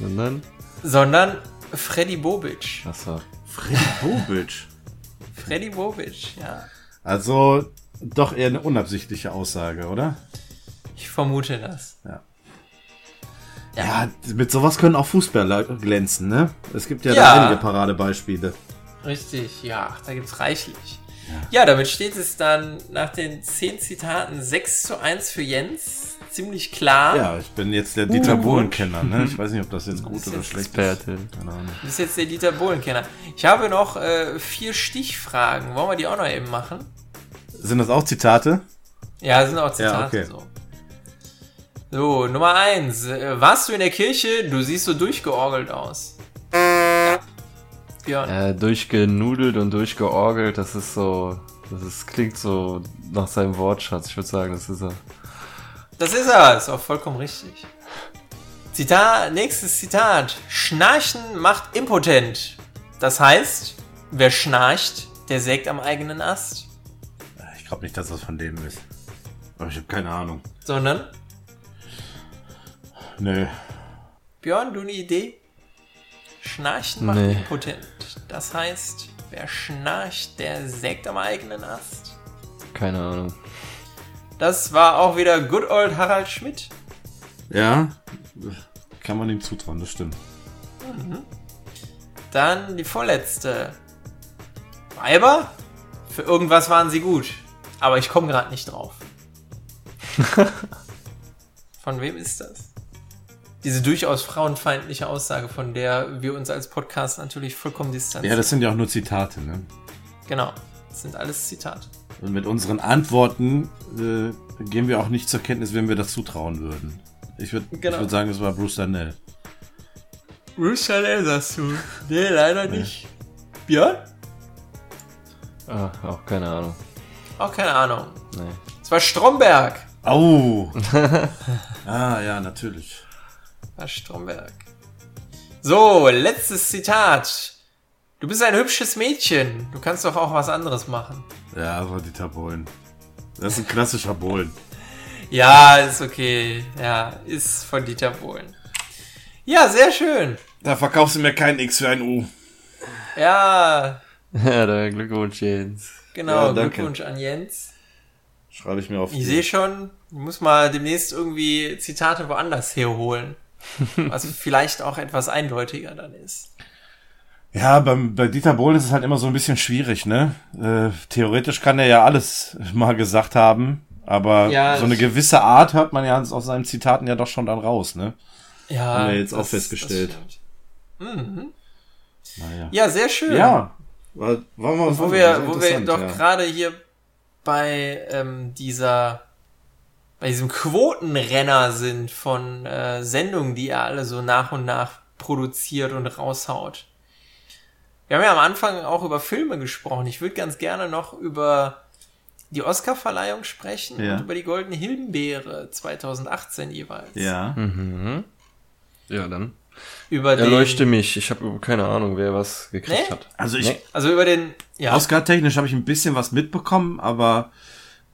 Sondern. sondern Freddy Bobic. Achso. Freddy Bobic. *laughs* Freddy Bobic, ja. Also doch eher eine unabsichtliche Aussage, oder? Ich vermute das. Ja. Ja. Ja, mit sowas können auch Fußballer glänzen, ne? Es gibt ja, Ja. da einige Paradebeispiele. Richtig, ja, da gibt's reichlich. Ja. damit steht es dann nach den 10 Zitaten 6 zu 1 für Jens. Ziemlich klar. Ja, ich bin jetzt der Dieter Uh, Bohlen-Kenner, ne? Ich weiß nicht, ob das jetzt gut ist oder jetzt schlecht ist. Experte. Keine Ahnung. Du bist jetzt der Dieter Bohlen-Kenner. Ich habe noch äh, vier Stichfragen. Wollen wir die auch noch eben machen? Sind das auch Zitate? Ja, sind auch Zitate Ja, okay. so. So, Nummer 1. Äh, warst du in der Kirche? Du siehst so durchgeorgelt aus. Björn. Äh, durchgenudelt und durchgeorgelt, das ist so. Das ist, klingt so nach seinem Wortschatz. Ich würde sagen, das ist er. Das ist er. Ist auch vollkommen richtig. Zitat, nächstes Zitat. Schnarchen macht impotent. Das heißt, wer schnarcht, der sägt am eigenen Ast. Ich glaube nicht, dass das von dem ist. Aber ich habe keine Ahnung. Sondern, Nö. Björn, du eine Idee? Schnarchen macht Nee. impotent. Das heißt, wer schnarcht, der sägt am eigenen Ast. Keine Ahnung. Das war auch wieder good old Harald Schmidt. Ja, kann man ihm zutrauen, das stimmt. Dann die vorletzte. Weiber? Für irgendwas waren sie gut. Aber ich komme gerade nicht drauf. *laughs* Von wem ist das? Diese durchaus frauenfeindliche Aussage, von der wir uns als Podcast natürlich vollkommen distanzieren. Ja, das sind ja auch nur Zitate, ne? genau. Das sind alles Zitate. Und mit unseren Antworten äh, gehen wir auch nicht zur Kenntnis, wenn wir das zutrauen würden. Ich würde Genau. ich würd sagen, es war Bruce Darnell. Bruce Chanel sagst du? Nee, leider nicht. Björn? Ah, auch keine Ahnung. Auch keine Ahnung. Nee. Es war Stromberg. Au! *laughs* ah, ja, natürlich. War Stromberg. So, letztes Zitat. Du bist ein hübsches Mädchen. Du kannst doch auch was anderes machen. Ja, das war Dieter Bohlen. Das ist ein klassischer Bohlen. ja, ist okay. Ja, ist von Dieter Bohlen. Ja, sehr schön. Da verkaufst du mir kein X für ein U. Ja. *laughs* Ja, da Glückwunsch, Jens. Genau, ja, Glückwunsch an Jens. Schreibe ich mir auf. Ich sehe schon, ich muss mal demnächst irgendwie Zitate woanders herholen. *laughs* was vielleicht auch etwas eindeutiger dann ist. Ja, beim, bei Dieter Bohlen ist es halt immer so ein bisschen schwierig, ne? Äh, theoretisch kann er ja alles mal gesagt haben, aber ja, so eine gewisse Art hört man ja aus seinen Zitaten ja doch schon dann raus, ne? Ja. Haben wir jetzt das, auch festgestellt. Mhm. Naja. Ja, sehr schön. Ja. War, war mal, wo wir, wo wir doch ja. gerade hier bei ähm, dieser bei diesem Quotenrenner sind von äh, Sendungen, die er alle so nach und nach produziert und raushaut. Wir haben ja am Anfang auch über Filme gesprochen. Ich würde ganz gerne noch über die Oscar-Verleihung sprechen ja. und über die Goldene Himbeere 2018 jeweils. Ja. Mhm. Ja, dann. Über Erleuchte mich. Ich habe keine Ahnung, wer was gekriegt nee? hat. Also ich. Nee. Also über den. Ja. Oscar-technisch habe ich ein bisschen was mitbekommen, aber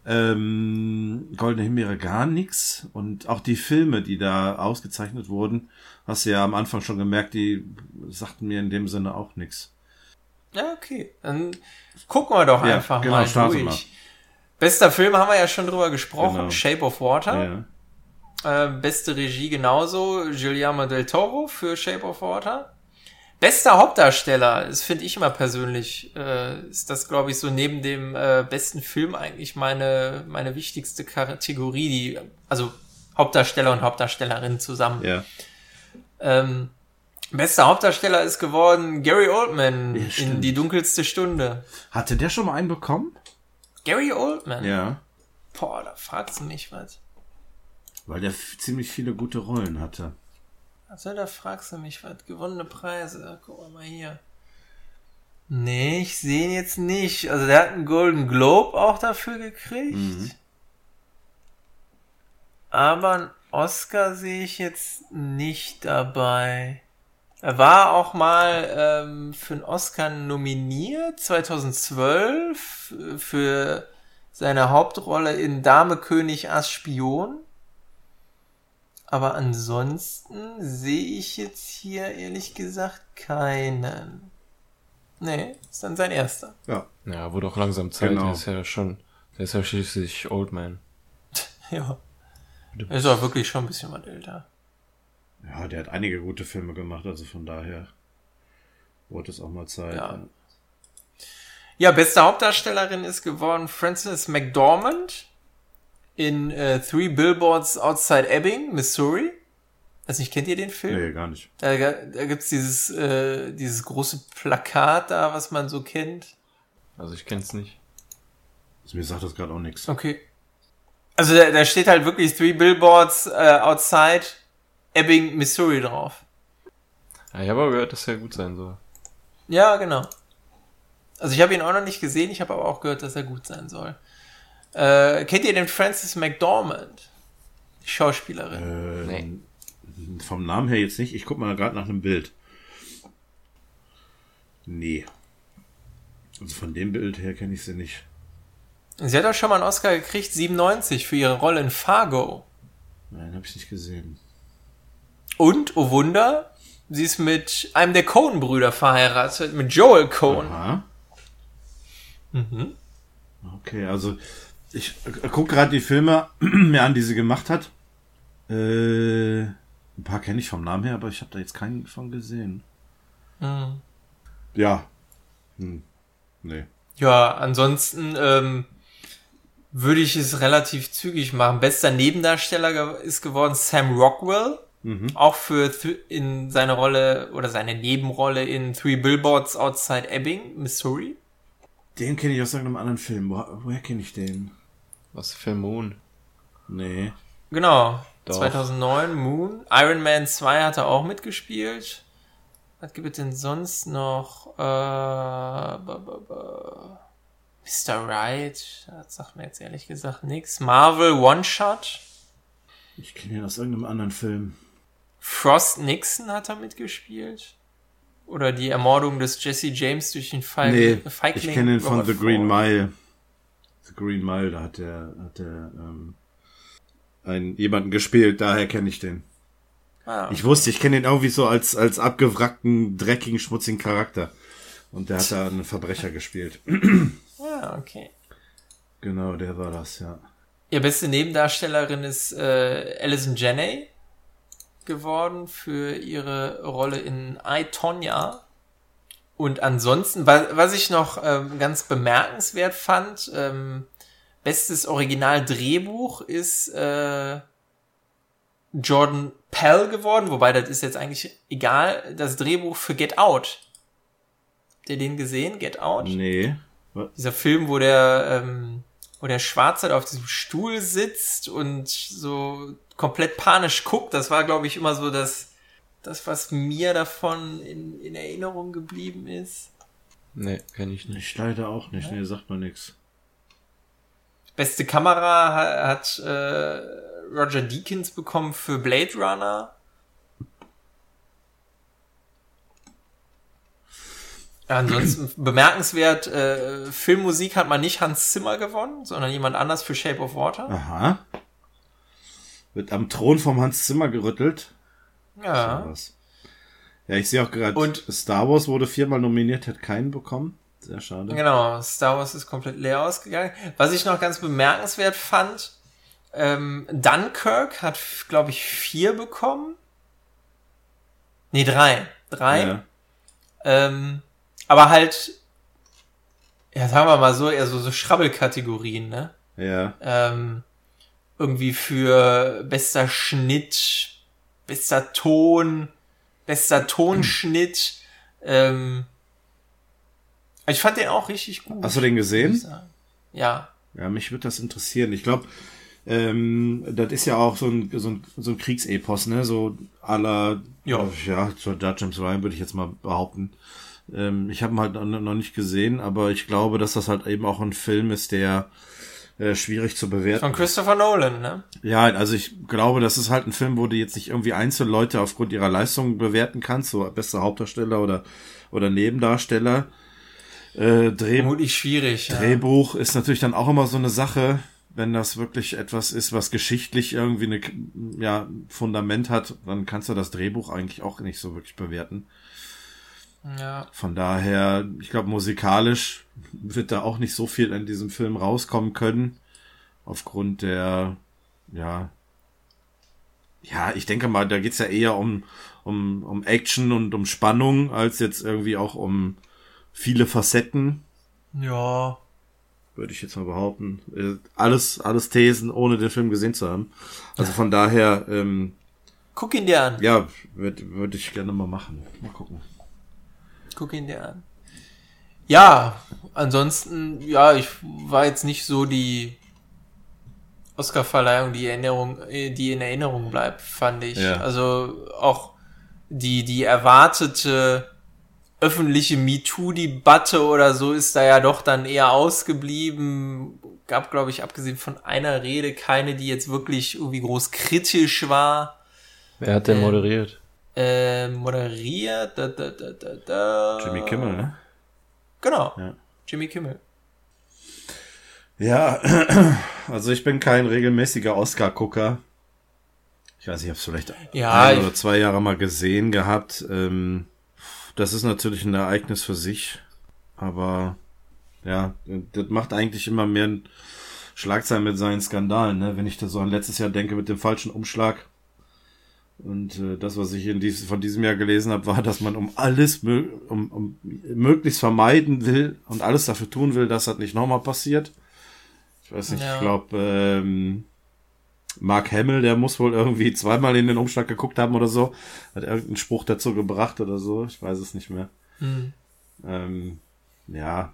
ähm, Goldene Himbeere gar nichts. Und auch die Filme, die da ausgezeichnet wurden, hast du ja am Anfang schon gemerkt, die sagten mir in dem Sinne auch nichts. Ja, okay. Dann gucken wir doch ja, einfach genau, mal durch. Mal. Bester Film haben wir ja schon drüber gesprochen, genau. Shape of Water. Ja. Äh, beste Regie genauso, Guillermo del Toro für Shape of Water. Bester Hauptdarsteller, das finde ich immer persönlich, äh, ist das, glaube ich, so neben dem äh, besten Film eigentlich meine, meine wichtigste Kategorie, die, also Hauptdarsteller und Hauptdarstellerin zusammen. Ja. Ähm, Bester Hauptdarsteller ist geworden Gary Oldman ja, in Die dunkelste Stunde. Hatte der schon mal einen bekommen? Gary Oldman? Ja. Boah, da fragst du mich was. Weil der ziemlich viele gute Rollen hatte. Also da fragst du mich was. Gewonnene Preise. Guck mal hier. Nee, ich sehe ihn jetzt nicht. Also der hat einen Golden Globe auch dafür gekriegt. Mhm. Aber einen Oscar sehe ich jetzt nicht dabei. Er war auch mal ähm, für einen Oscar nominiert, 2012, für seine Hauptrolle in Dame König Ass Spion. Aber ansonsten sehe ich jetzt hier ehrlich gesagt keinen. Nee, ist dann sein erster. Ja. Ja, wurde auch langsam Zeit. Genau. Der ist ja schon, der ist ja schließlich Old Man. *laughs* ja. Er ist auch wirklich schon ein bisschen was älter. Ja, der hat einige gute Filme gemacht, also von daher wurde es auch mal Zeit. Ja. ja, beste Hauptdarstellerin ist geworden Frances McDormand in äh, Three Billboards Outside Ebbing, Missouri. Also nicht, kennt ihr den Film? Nee, gar nicht. Da, da gibt's dieses, äh, dieses große Plakat da, was man so kennt. Also ich kenn's nicht. Also mir sagt das gerade auch nichts. Okay. Also da, da steht halt wirklich Three Billboards äh, Outside Ebbing, Missouri drauf. Ja, ich habe aber gehört, dass er gut sein soll. Ja, genau. Also ich habe ihn auch noch nicht gesehen, ich habe aber auch gehört, dass er gut sein soll. Äh, kennt ihr den Francis McDormand? Die Schauspielerin? Äh, nee. Vom Namen her jetzt nicht. Ich guck mal gerade nach einem Bild. Nee. Also von dem Bild her kenne ich sie nicht. Sie hat auch schon mal einen Oscar gekriegt, 97, für ihre Rolle in Fargo. Nein, habe ich nicht gesehen. Und, oh Wunder, sie ist mit einem der Cohen-Brüder verheiratet, mit Joel Cohen. Aha. Mhm. Okay, also ich gucke gerade die Filme *clears throat* mir an, die sie gemacht hat. Äh, ein paar kenne ich vom Namen her, aber ich habe da jetzt keinen von gesehen. Mhm. Ja. Hm. Nee. Ja, ansonsten ähm, würde ich es relativ zügig machen. Bester Nebendarsteller ist geworden Sam Rockwell. Mhm. Auch für in seine Rolle oder seine Nebenrolle in Three Billboards Outside Ebbing, Missouri. Den kenne ich aus irgendeinem anderen Film. Wo, woher kenne ich den? Was für Moon? Nee. Genau. Doch. 2009 Moon. Iron Man 2 hat er auch mitgespielt. Was gibt es denn sonst noch? Äh, Mr. Right. Das sagt mir jetzt ehrlich gesagt nichts. Marvel One Shot. Ich kenne ihn aus irgendeinem anderen Film. Frost Nixon hat er mitgespielt. Oder die Ermordung des Jesse James durch den Feig Nee, Feigling. ich kenne ihn von Robert The Green Ford. Mile. The Green Mile, da hat der, hat der, ähm, einen, jemanden gespielt, daher kenne ich den. Ah, Ich wusste, ich kenne ihn irgendwie so als, als abgewrackten, dreckigen, schmutzigen Charakter. Und der hat da einen Verbrecher gespielt. ja, okay. Genau, der war das, ja. Ihr beste Nebendarstellerin ist äh, Alison Janney geworden für ihre Rolle in I, Tonya. Und ansonsten, was, was ich noch ähm, ganz bemerkenswert fand, ähm, bestes Original-Drehbuch ist äh, Jordan Pell geworden, wobei das ist jetzt eigentlich egal, das Drehbuch für Get Out. Habt ihr den gesehen, Get Out? Nee. dieser Film, wo der, ähm, wo der Schwarze auf diesem Stuhl sitzt und so komplett panisch guckt, das war, glaube ich, immer so das, das, was mir davon in, in Erinnerung geblieben ist. Nee, kenne ich nicht. Ich leider auch nicht, nee, sagt man nix. Beste Kamera ha- hat äh, Roger Deakins bekommen für Blade Runner. Ja, ansonsten *clears throat* bemerkenswert, äh, Filmmusik hat man nicht Hans Zimmer gewonnen, sondern jemand anders für Shape of Water. Aha. Wird am Thron vom Hans Zimmer gerüttelt. Ja. Was. Ja, ich sehe auch gerade, Und- Star Wars wurde viermal nominiert, hat keinen bekommen. Sehr schade. Genau, Star Wars ist komplett leer ausgegangen. Was ich noch ganz bemerkenswert fand, ähm, Dunkirk hat, glaube ich, vier bekommen. Nee, drei. Drei. Ja. Ähm, aber halt, ja, sagen wir mal so, eher so, so Schrabbelkategorien, ne? ja. Ähm, irgendwie für bester Schnitt, bester Ton, bester Tonschnitt. Ähm, ich fand den auch richtig gut. Hast du den gesehen? Ja. Ja, mich würde das interessieren. Ich glaube, ähm, das ist ja auch so ein, so ein, so ein Kriegsepos, ne? So aller, Ja. ja, so Judge James Ryan würde ich jetzt mal behaupten. Ähm, ich habe ihn halt noch nicht gesehen, aber ich glaube, dass das halt eben auch ein Film ist, der äh, schwierig zu bewerten Von Christopher Nolan, ne? Ja, also ich glaube, das ist halt ein Film, wo du jetzt nicht irgendwie Einzelleute aufgrund ihrer Leistung bewerten kannst, so bester Hauptdarsteller oder, oder Nebendarsteller. Äh, Dreh, Vermutlich schwierig. Ja. Drehbuch ist natürlich dann auch immer so eine Sache, wenn das wirklich etwas ist, was geschichtlich irgendwie eine, ja, Fundament hat, dann kannst du das Drehbuch eigentlich auch nicht so wirklich bewerten. Ja. Von daher, ich glaube, musikalisch wird da auch nicht so viel in diesem Film rauskommen können. Aufgrund der, ja, ja, ich denke mal, da geht's ja eher um, um, um Action und um Spannung, als jetzt irgendwie auch um viele Facetten, Ja. würde ich jetzt mal behaupten. Äh, Alles, alles Thesen, ohne den Film gesehen zu haben. Also von daher, ähm, Guck ihn dir an. ja, würde würd ich gerne mal machen. Mal gucken. Guck ihn dir an. Ja, ansonsten, ja, ich war jetzt nicht so die Oscar-Verleihung, die Erinnerung, äh, die in Erinnerung bleibt, fand ich. Ja. Also auch die, die erwartete öffentliche MeToo-Debatte oder so ist da ja doch dann eher ausgeblieben. Gab, glaube ich, abgesehen von einer Rede keine, die jetzt wirklich irgendwie groß kritisch war. Wer hat denn Ähm, moderiert? Äh, moderiert, da, da, da, da, da. Jimmy Kimmel, ne? Genau. Ja. Jimmy Kimmel. Ja, *clears throat* also ich bin kein regelmäßiger Oscar-Gucker. Ich weiß nicht, ich habe es vielleicht Ja, ein oder zwei Jahre mal gesehen gehabt. Ähm, das ist natürlich ein Ereignis für sich, aber ja, das macht eigentlich immer mehr Schlagzeilen mit seinen Skandalen, ne? Wenn ich da so an letztes Jahr denke mit dem falschen Umschlag. Und äh, das, was ich in dies, von diesem Jahr gelesen habe, war, dass man um alles um, um möglichst vermeiden will und alles dafür tun will, dass das nicht nochmal passiert. Ich weiß nicht, Ja. ich glaube, ähm, Mark Hamill, der muss wohl irgendwie zweimal in den Umschlag geguckt haben oder so. Hat irgendeinen Spruch dazu gebracht oder so. Ich weiß es nicht mehr. Hm. Ähm, ja.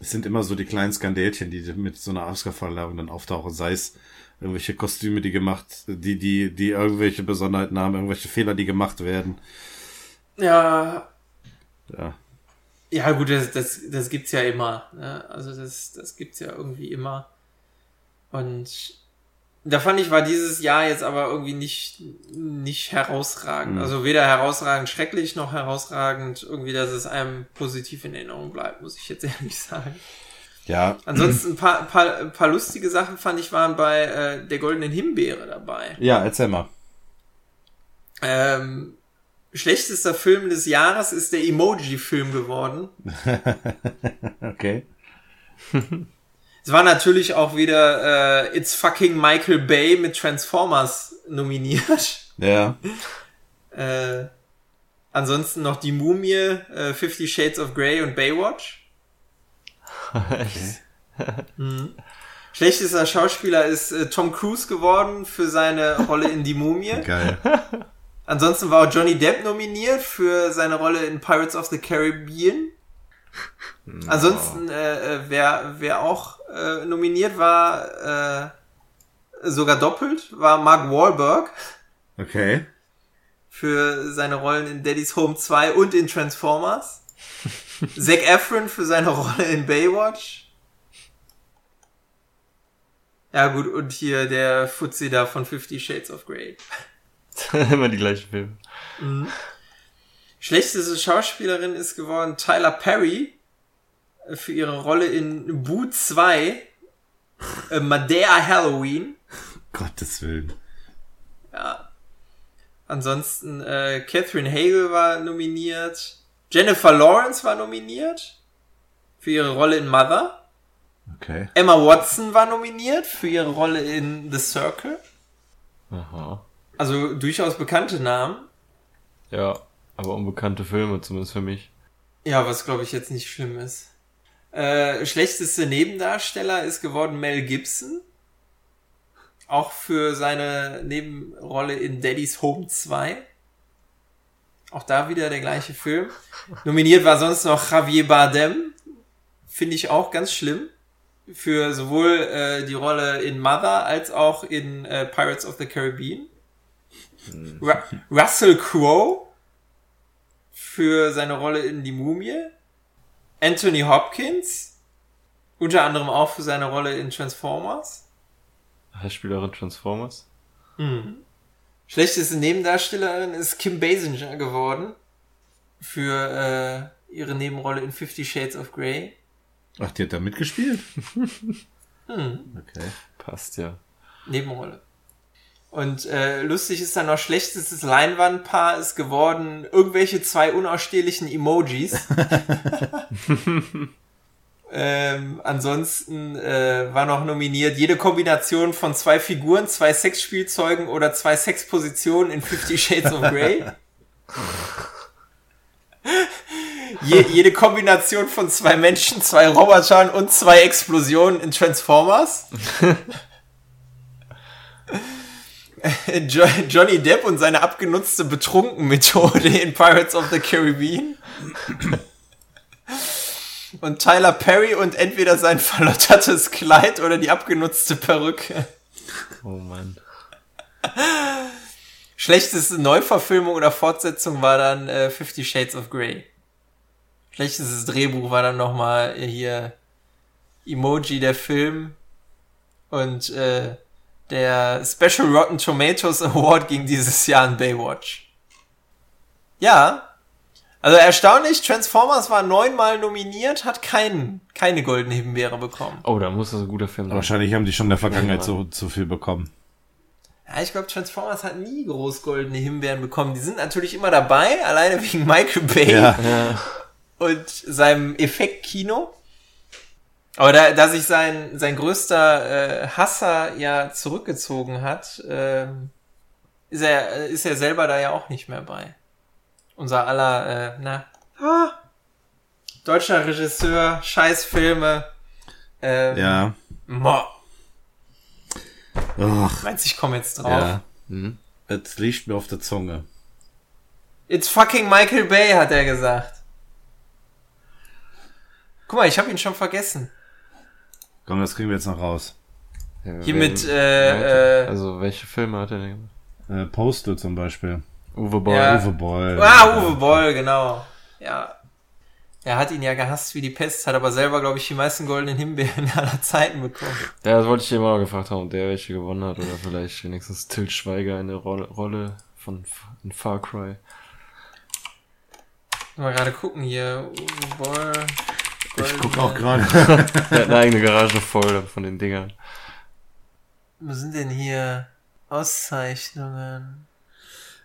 Es sind immer so die kleinen Skandälchen, die mit so einer Oscar-Verleihung dann auftauchen. Sei es irgendwelche Kostüme, die gemacht, die, die, die irgendwelche Besonderheiten haben, irgendwelche Fehler, die gemacht werden. Ja, Ja. ja gut, das, das, das gibt's ja immer. Ne? Also das, das gibt's ja irgendwie immer. Und Da fand ich, war dieses Jahr jetzt aber irgendwie nicht, nicht herausragend. Mhm. Also weder herausragend schrecklich noch herausragend irgendwie, dass es einem positiv in Erinnerung bleibt, muss ich jetzt *laughs* ehrlich sagen. Ja. Ansonsten ein paar, paar, paar lustige Sachen fand ich waren bei äh, der goldenen Himbeere dabei. Ja, erzähl mal. Ähm, schlechtester Film des Jahres ist der Emoji-Film geworden. *laughs* okay. Es war natürlich auch wieder äh, It's fucking Michael Bay mit Transformers nominiert. Ja. Äh, ansonsten noch die Mumie, äh, Fifty Shades of Grey und Baywatch. Okay. *laughs* mhm. Schlechtester Schauspieler ist äh, Tom Cruise geworden für seine Rolle in Die Mumie. *laughs* Geil. Ansonsten war auch Johnny Depp nominiert für seine Rolle in Pirates of the Caribbean. No. Ansonsten, äh, äh, wer, wer auch äh, nominiert war, äh, sogar doppelt, war Mark Wahlberg. Okay. Für seine Rollen in Daddy's Home 2 und in Transformers. Zac Efron für seine Rolle in Baywatch. Ja gut, und hier der Fuzzi da von Fifty Shades of Grey. *laughs* Immer die gleichen Filme. Mhm. Schlechteste Schauspielerin ist geworden Tyler Perry für ihre Rolle in Boo 2, äh, Madea Halloween. Gottes Willen. Ja. Ansonsten äh, Catherine Hagel war nominiert. Jennifer Lawrence war nominiert für ihre Rolle in Mother. Okay. Emma Watson war nominiert für ihre Rolle in The Circle. Aha. Also durchaus bekannte Namen. Ja, aber unbekannte Filme, zumindest für mich. Ja, was glaube ich jetzt nicht schlimm ist. Äh, schlechteste Nebendarsteller ist geworden Mel Gibson. Auch für seine Nebenrolle in Daddy's Home 2. Auch da wieder der gleiche Film. Nominiert war sonst noch Javier Bardem. Finde ich auch ganz schlimm. Für sowohl äh, die Rolle in Mother als auch in äh, Pirates of the Caribbean. Ru Russell Crowe für seine Rolle in Die Mumie. Anthony Hopkins, unter anderem auch für seine Rolle in Transformers. Spielerin Transformers. Mhm. Schlechteste Nebendarstellerin ist Kim Basinger geworden. Für äh, ihre Nebenrolle in Fifty Shades of Grey. Ach, die hat da mitgespielt? *laughs* hm. Okay. Passt ja. Nebenrolle. Und äh, lustig ist dann noch schlechtestes Leinwandpaar ist geworden irgendwelche zwei unausstehlichen Emojis. *laughs* ähm, ansonsten äh, war noch nominiert jede Kombination von zwei Figuren, zwei Sexspielzeugen oder zwei Sexpositionen in Fifty Shades of Grey. *laughs* Je, jede Kombination von zwei Menschen, zwei Robotern und zwei Explosionen in Transformers. *laughs* Johnny Depp und seine abgenutzte Betrunken-Methode in Pirates of the Caribbean. Und Tyler Perry und entweder sein *laughs* verlottertes Kleid oder die abgenutzte Perücke. Oh Mann. Schlechteste Neuverfilmung oder Fortsetzung war dann äh, Fifty Shades of Grey. Schlechtestes Drehbuch war dann nochmal hier Emoji der Film und äh, der Special Rotten Tomatoes Award ging dieses Jahr an Baywatch. Ja. Also erstaunlich, Transformers war neunmal nominiert, hat keinen, keine goldene Himbeere bekommen. Oh, da muss das ein guter Film sein. Wahrscheinlich haben die schon in der Vergangenheit so, so viel bekommen. Ja, ich glaube, Transformers hat nie groß goldene Himbeeren bekommen. Die sind natürlich immer dabei, alleine wegen Michael Bay ja. ja. *laughs* und seinem Effektkino. Aber da, da sich sein, sein größter äh, Hasser ja zurückgezogen hat, äh, ist, er, ist er selber da ja auch nicht mehr bei. Unser aller, äh, na, ah, deutscher Regisseur, Scheißfilme. Ähm, ja. Mo. Och. Meinst ich komme jetzt drauf? Ja. Hm. Es liegt mir auf der Zunge. It's fucking Michael Bay, hat er gesagt. Guck mal, ich habe ihn schon vergessen. Komm, das kriegen wir jetzt noch raus. Ja, Hier mit, äh, äh, Also, welche Filme hat er denn gemacht? Äh, Postal zum Beispiel. Uwe Boll. Ja. Uwe Boll. Ah, Uwe Boll, genau. Ja. Er hat ihn ja gehasst wie die Pest, hat aber selber, glaube ich, die meisten goldenen Himbeeren *laughs* aller Zeiten bekommen. Ja, das wollte ich dir immer gefragt haben, ob der welche gewonnen hat oder vielleicht wenigstens Til Schweiger in der Rolle, Rolle von in Far Cry. Mal gerade gucken hier. Boah, ich gucke auch gerade. *laughs* er hat eine eigene Garage voll von den Dingern. Wo sind denn hier Auszeichnungen?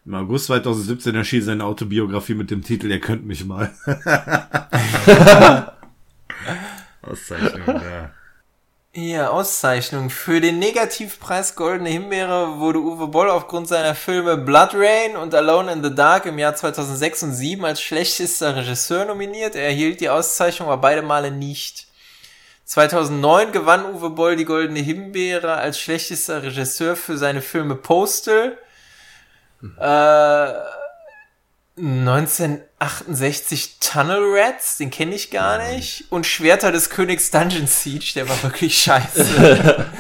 Im August 2017 erschien seine Autobiografie mit dem Titel Ihr könnt mich mal. *laughs* Auszeichnung, ja. Ja, Auszeichnung. Für den Negativpreis Goldene Himbeere wurde Uwe Boll aufgrund seiner Filme Blood Rain und Alone in the Dark im Jahr 2006 und 2007 als schlechtester Regisseur nominiert. Er erhielt die Auszeichnung aber beide Male nicht. 2009 gewann Uwe Boll die Goldene Himbeere als schlechtester Regisseur für seine Filme Postal, äh, 1968 Tunnel Rats, den kenne ich gar nicht. Und Schwerter des Königs Dungeon Siege, der war wirklich scheiße. *laughs*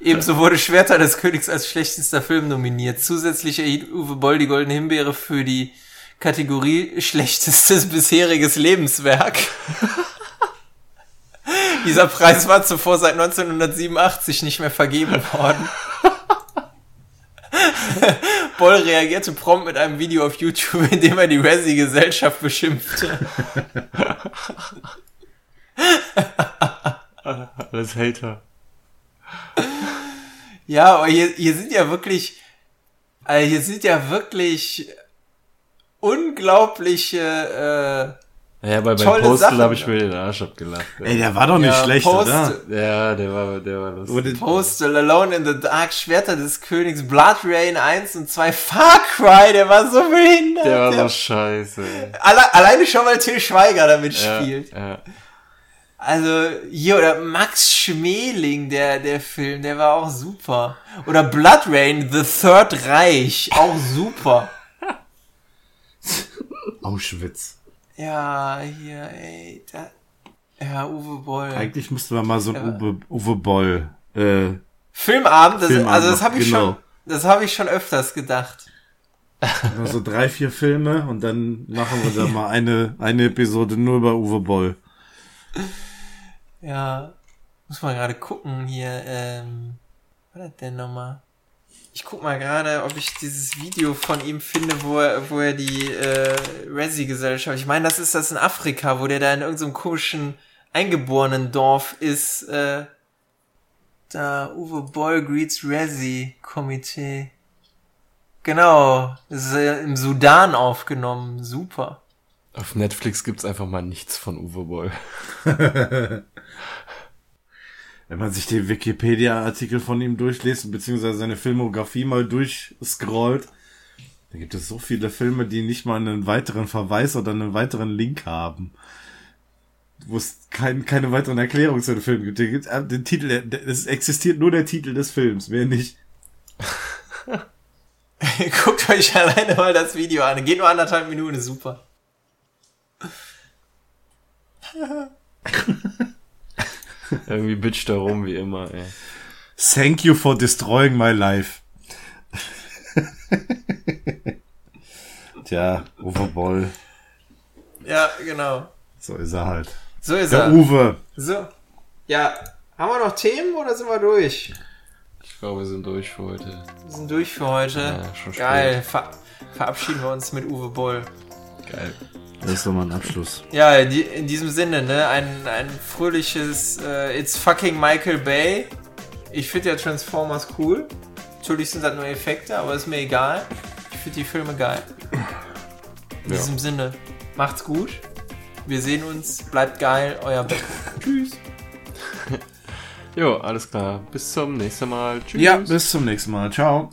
Ebenso wurde Schwerter des Königs als schlechtester Film nominiert. Zusätzlich erhielt Uwe Boll die Goldene Himbeere für die Kategorie schlechtestes bisheriges Lebenswerk. *laughs* Dieser Preis war zuvor seit 1987 nicht mehr vergeben worden. *laughs* Boll reagierte prompt mit einem Video auf YouTube, in dem er die Resi-Gesellschaft beschimpfte. Alles Hater. Ja, aber hier, hier sind ja wirklich, also hier sind ja wirklich unglaubliche äh, ja, aber bei Postal habe ich mir den Arsch abgelacht. Ey, der war doch nicht ja, schlecht, Postal, oder? Ja, der war, der war lustig. Postal, Alone in the Dark, Schwerter des Königs, Blood Rain 1 und 2, Far Cry, der war so behindert. Der war so scheiße. Alle, alleine schon mal Till Schweiger damit ja, spielt. Ja. Also, hier, oder Max Schmeling, der, der Film, der war auch super. Oder Blood Rain, The Third Reich, auch super. *laughs* Auschwitz. Ja, hier, ey. Da, ja, Uwe Boll. Eigentlich müssten wir mal so ein Uwe, Uwe Boll. Äh, Filmabend, das, Filmabend also das habe ich genau. schon, das habe ich schon öfters gedacht. Nur so drei, vier Filme und dann machen wir da mal eine, eine Episode nur über Uwe Boll. Ja, muss man gerade gucken hier, ähm, was hat denn nochmal? Ich guck mal gerade, ob ich dieses Video von ihm finde, wo er, wo er die äh, Resi-Gesellschaft. Ich meine, das ist das in Afrika, wo der da in irgendeinem komischen eingeborenen Dorf ist. Äh, da Uwe Boll greets Resi-Komitee. Genau, das ist äh, im Sudan aufgenommen. Super. Auf Netflix gibt's einfach mal nichts von Uwe Boll. *laughs* wenn man sich den Wikipedia-Artikel von ihm durchliest, beziehungsweise seine Filmografie mal durchscrollt, da gibt es so viele Filme, die nicht mal einen weiteren Verweis oder einen weiteren Link haben. Wo es kein, keine weiteren Erklärungen zu dem Film gibt. gibt äh, den Titel, es existiert nur der Titel des Films, mehr nicht. *laughs* Guckt euch alleine mal das Video an. Geht nur anderthalb Minuten, ist super. *laughs* *laughs* Irgendwie bitcht da rum, wie immer, ey. Thank you for destroying my life. *laughs* Tja, Uwe Boll. Ja, genau. So ist er halt. So ist Der er. Uwe. So. Ja, haben wir noch Themen oder sind wir durch? Ich glaube, wir sind durch für heute. Wir sind durch für heute. Ja, schon Geil. Ver verabschieden wir uns mit Uwe Boll. Geil. Das ist doch mal ein Abschluss. Ja, in diesem Sinne, ne, ein, ein fröhliches äh, It's fucking Michael Bay. Ich finde ja Transformers cool. Natürlich sind das nur Effekte, aber ist mir egal. Ich finde die Filme geil. In ja. diesem Sinne, macht's gut. Wir sehen uns. Bleibt geil. Euer Beck. *laughs* Tschüss. Jo, alles klar. Bis zum nächsten Mal. Tschüss. Ja, bis zum nächsten Mal. Ciao.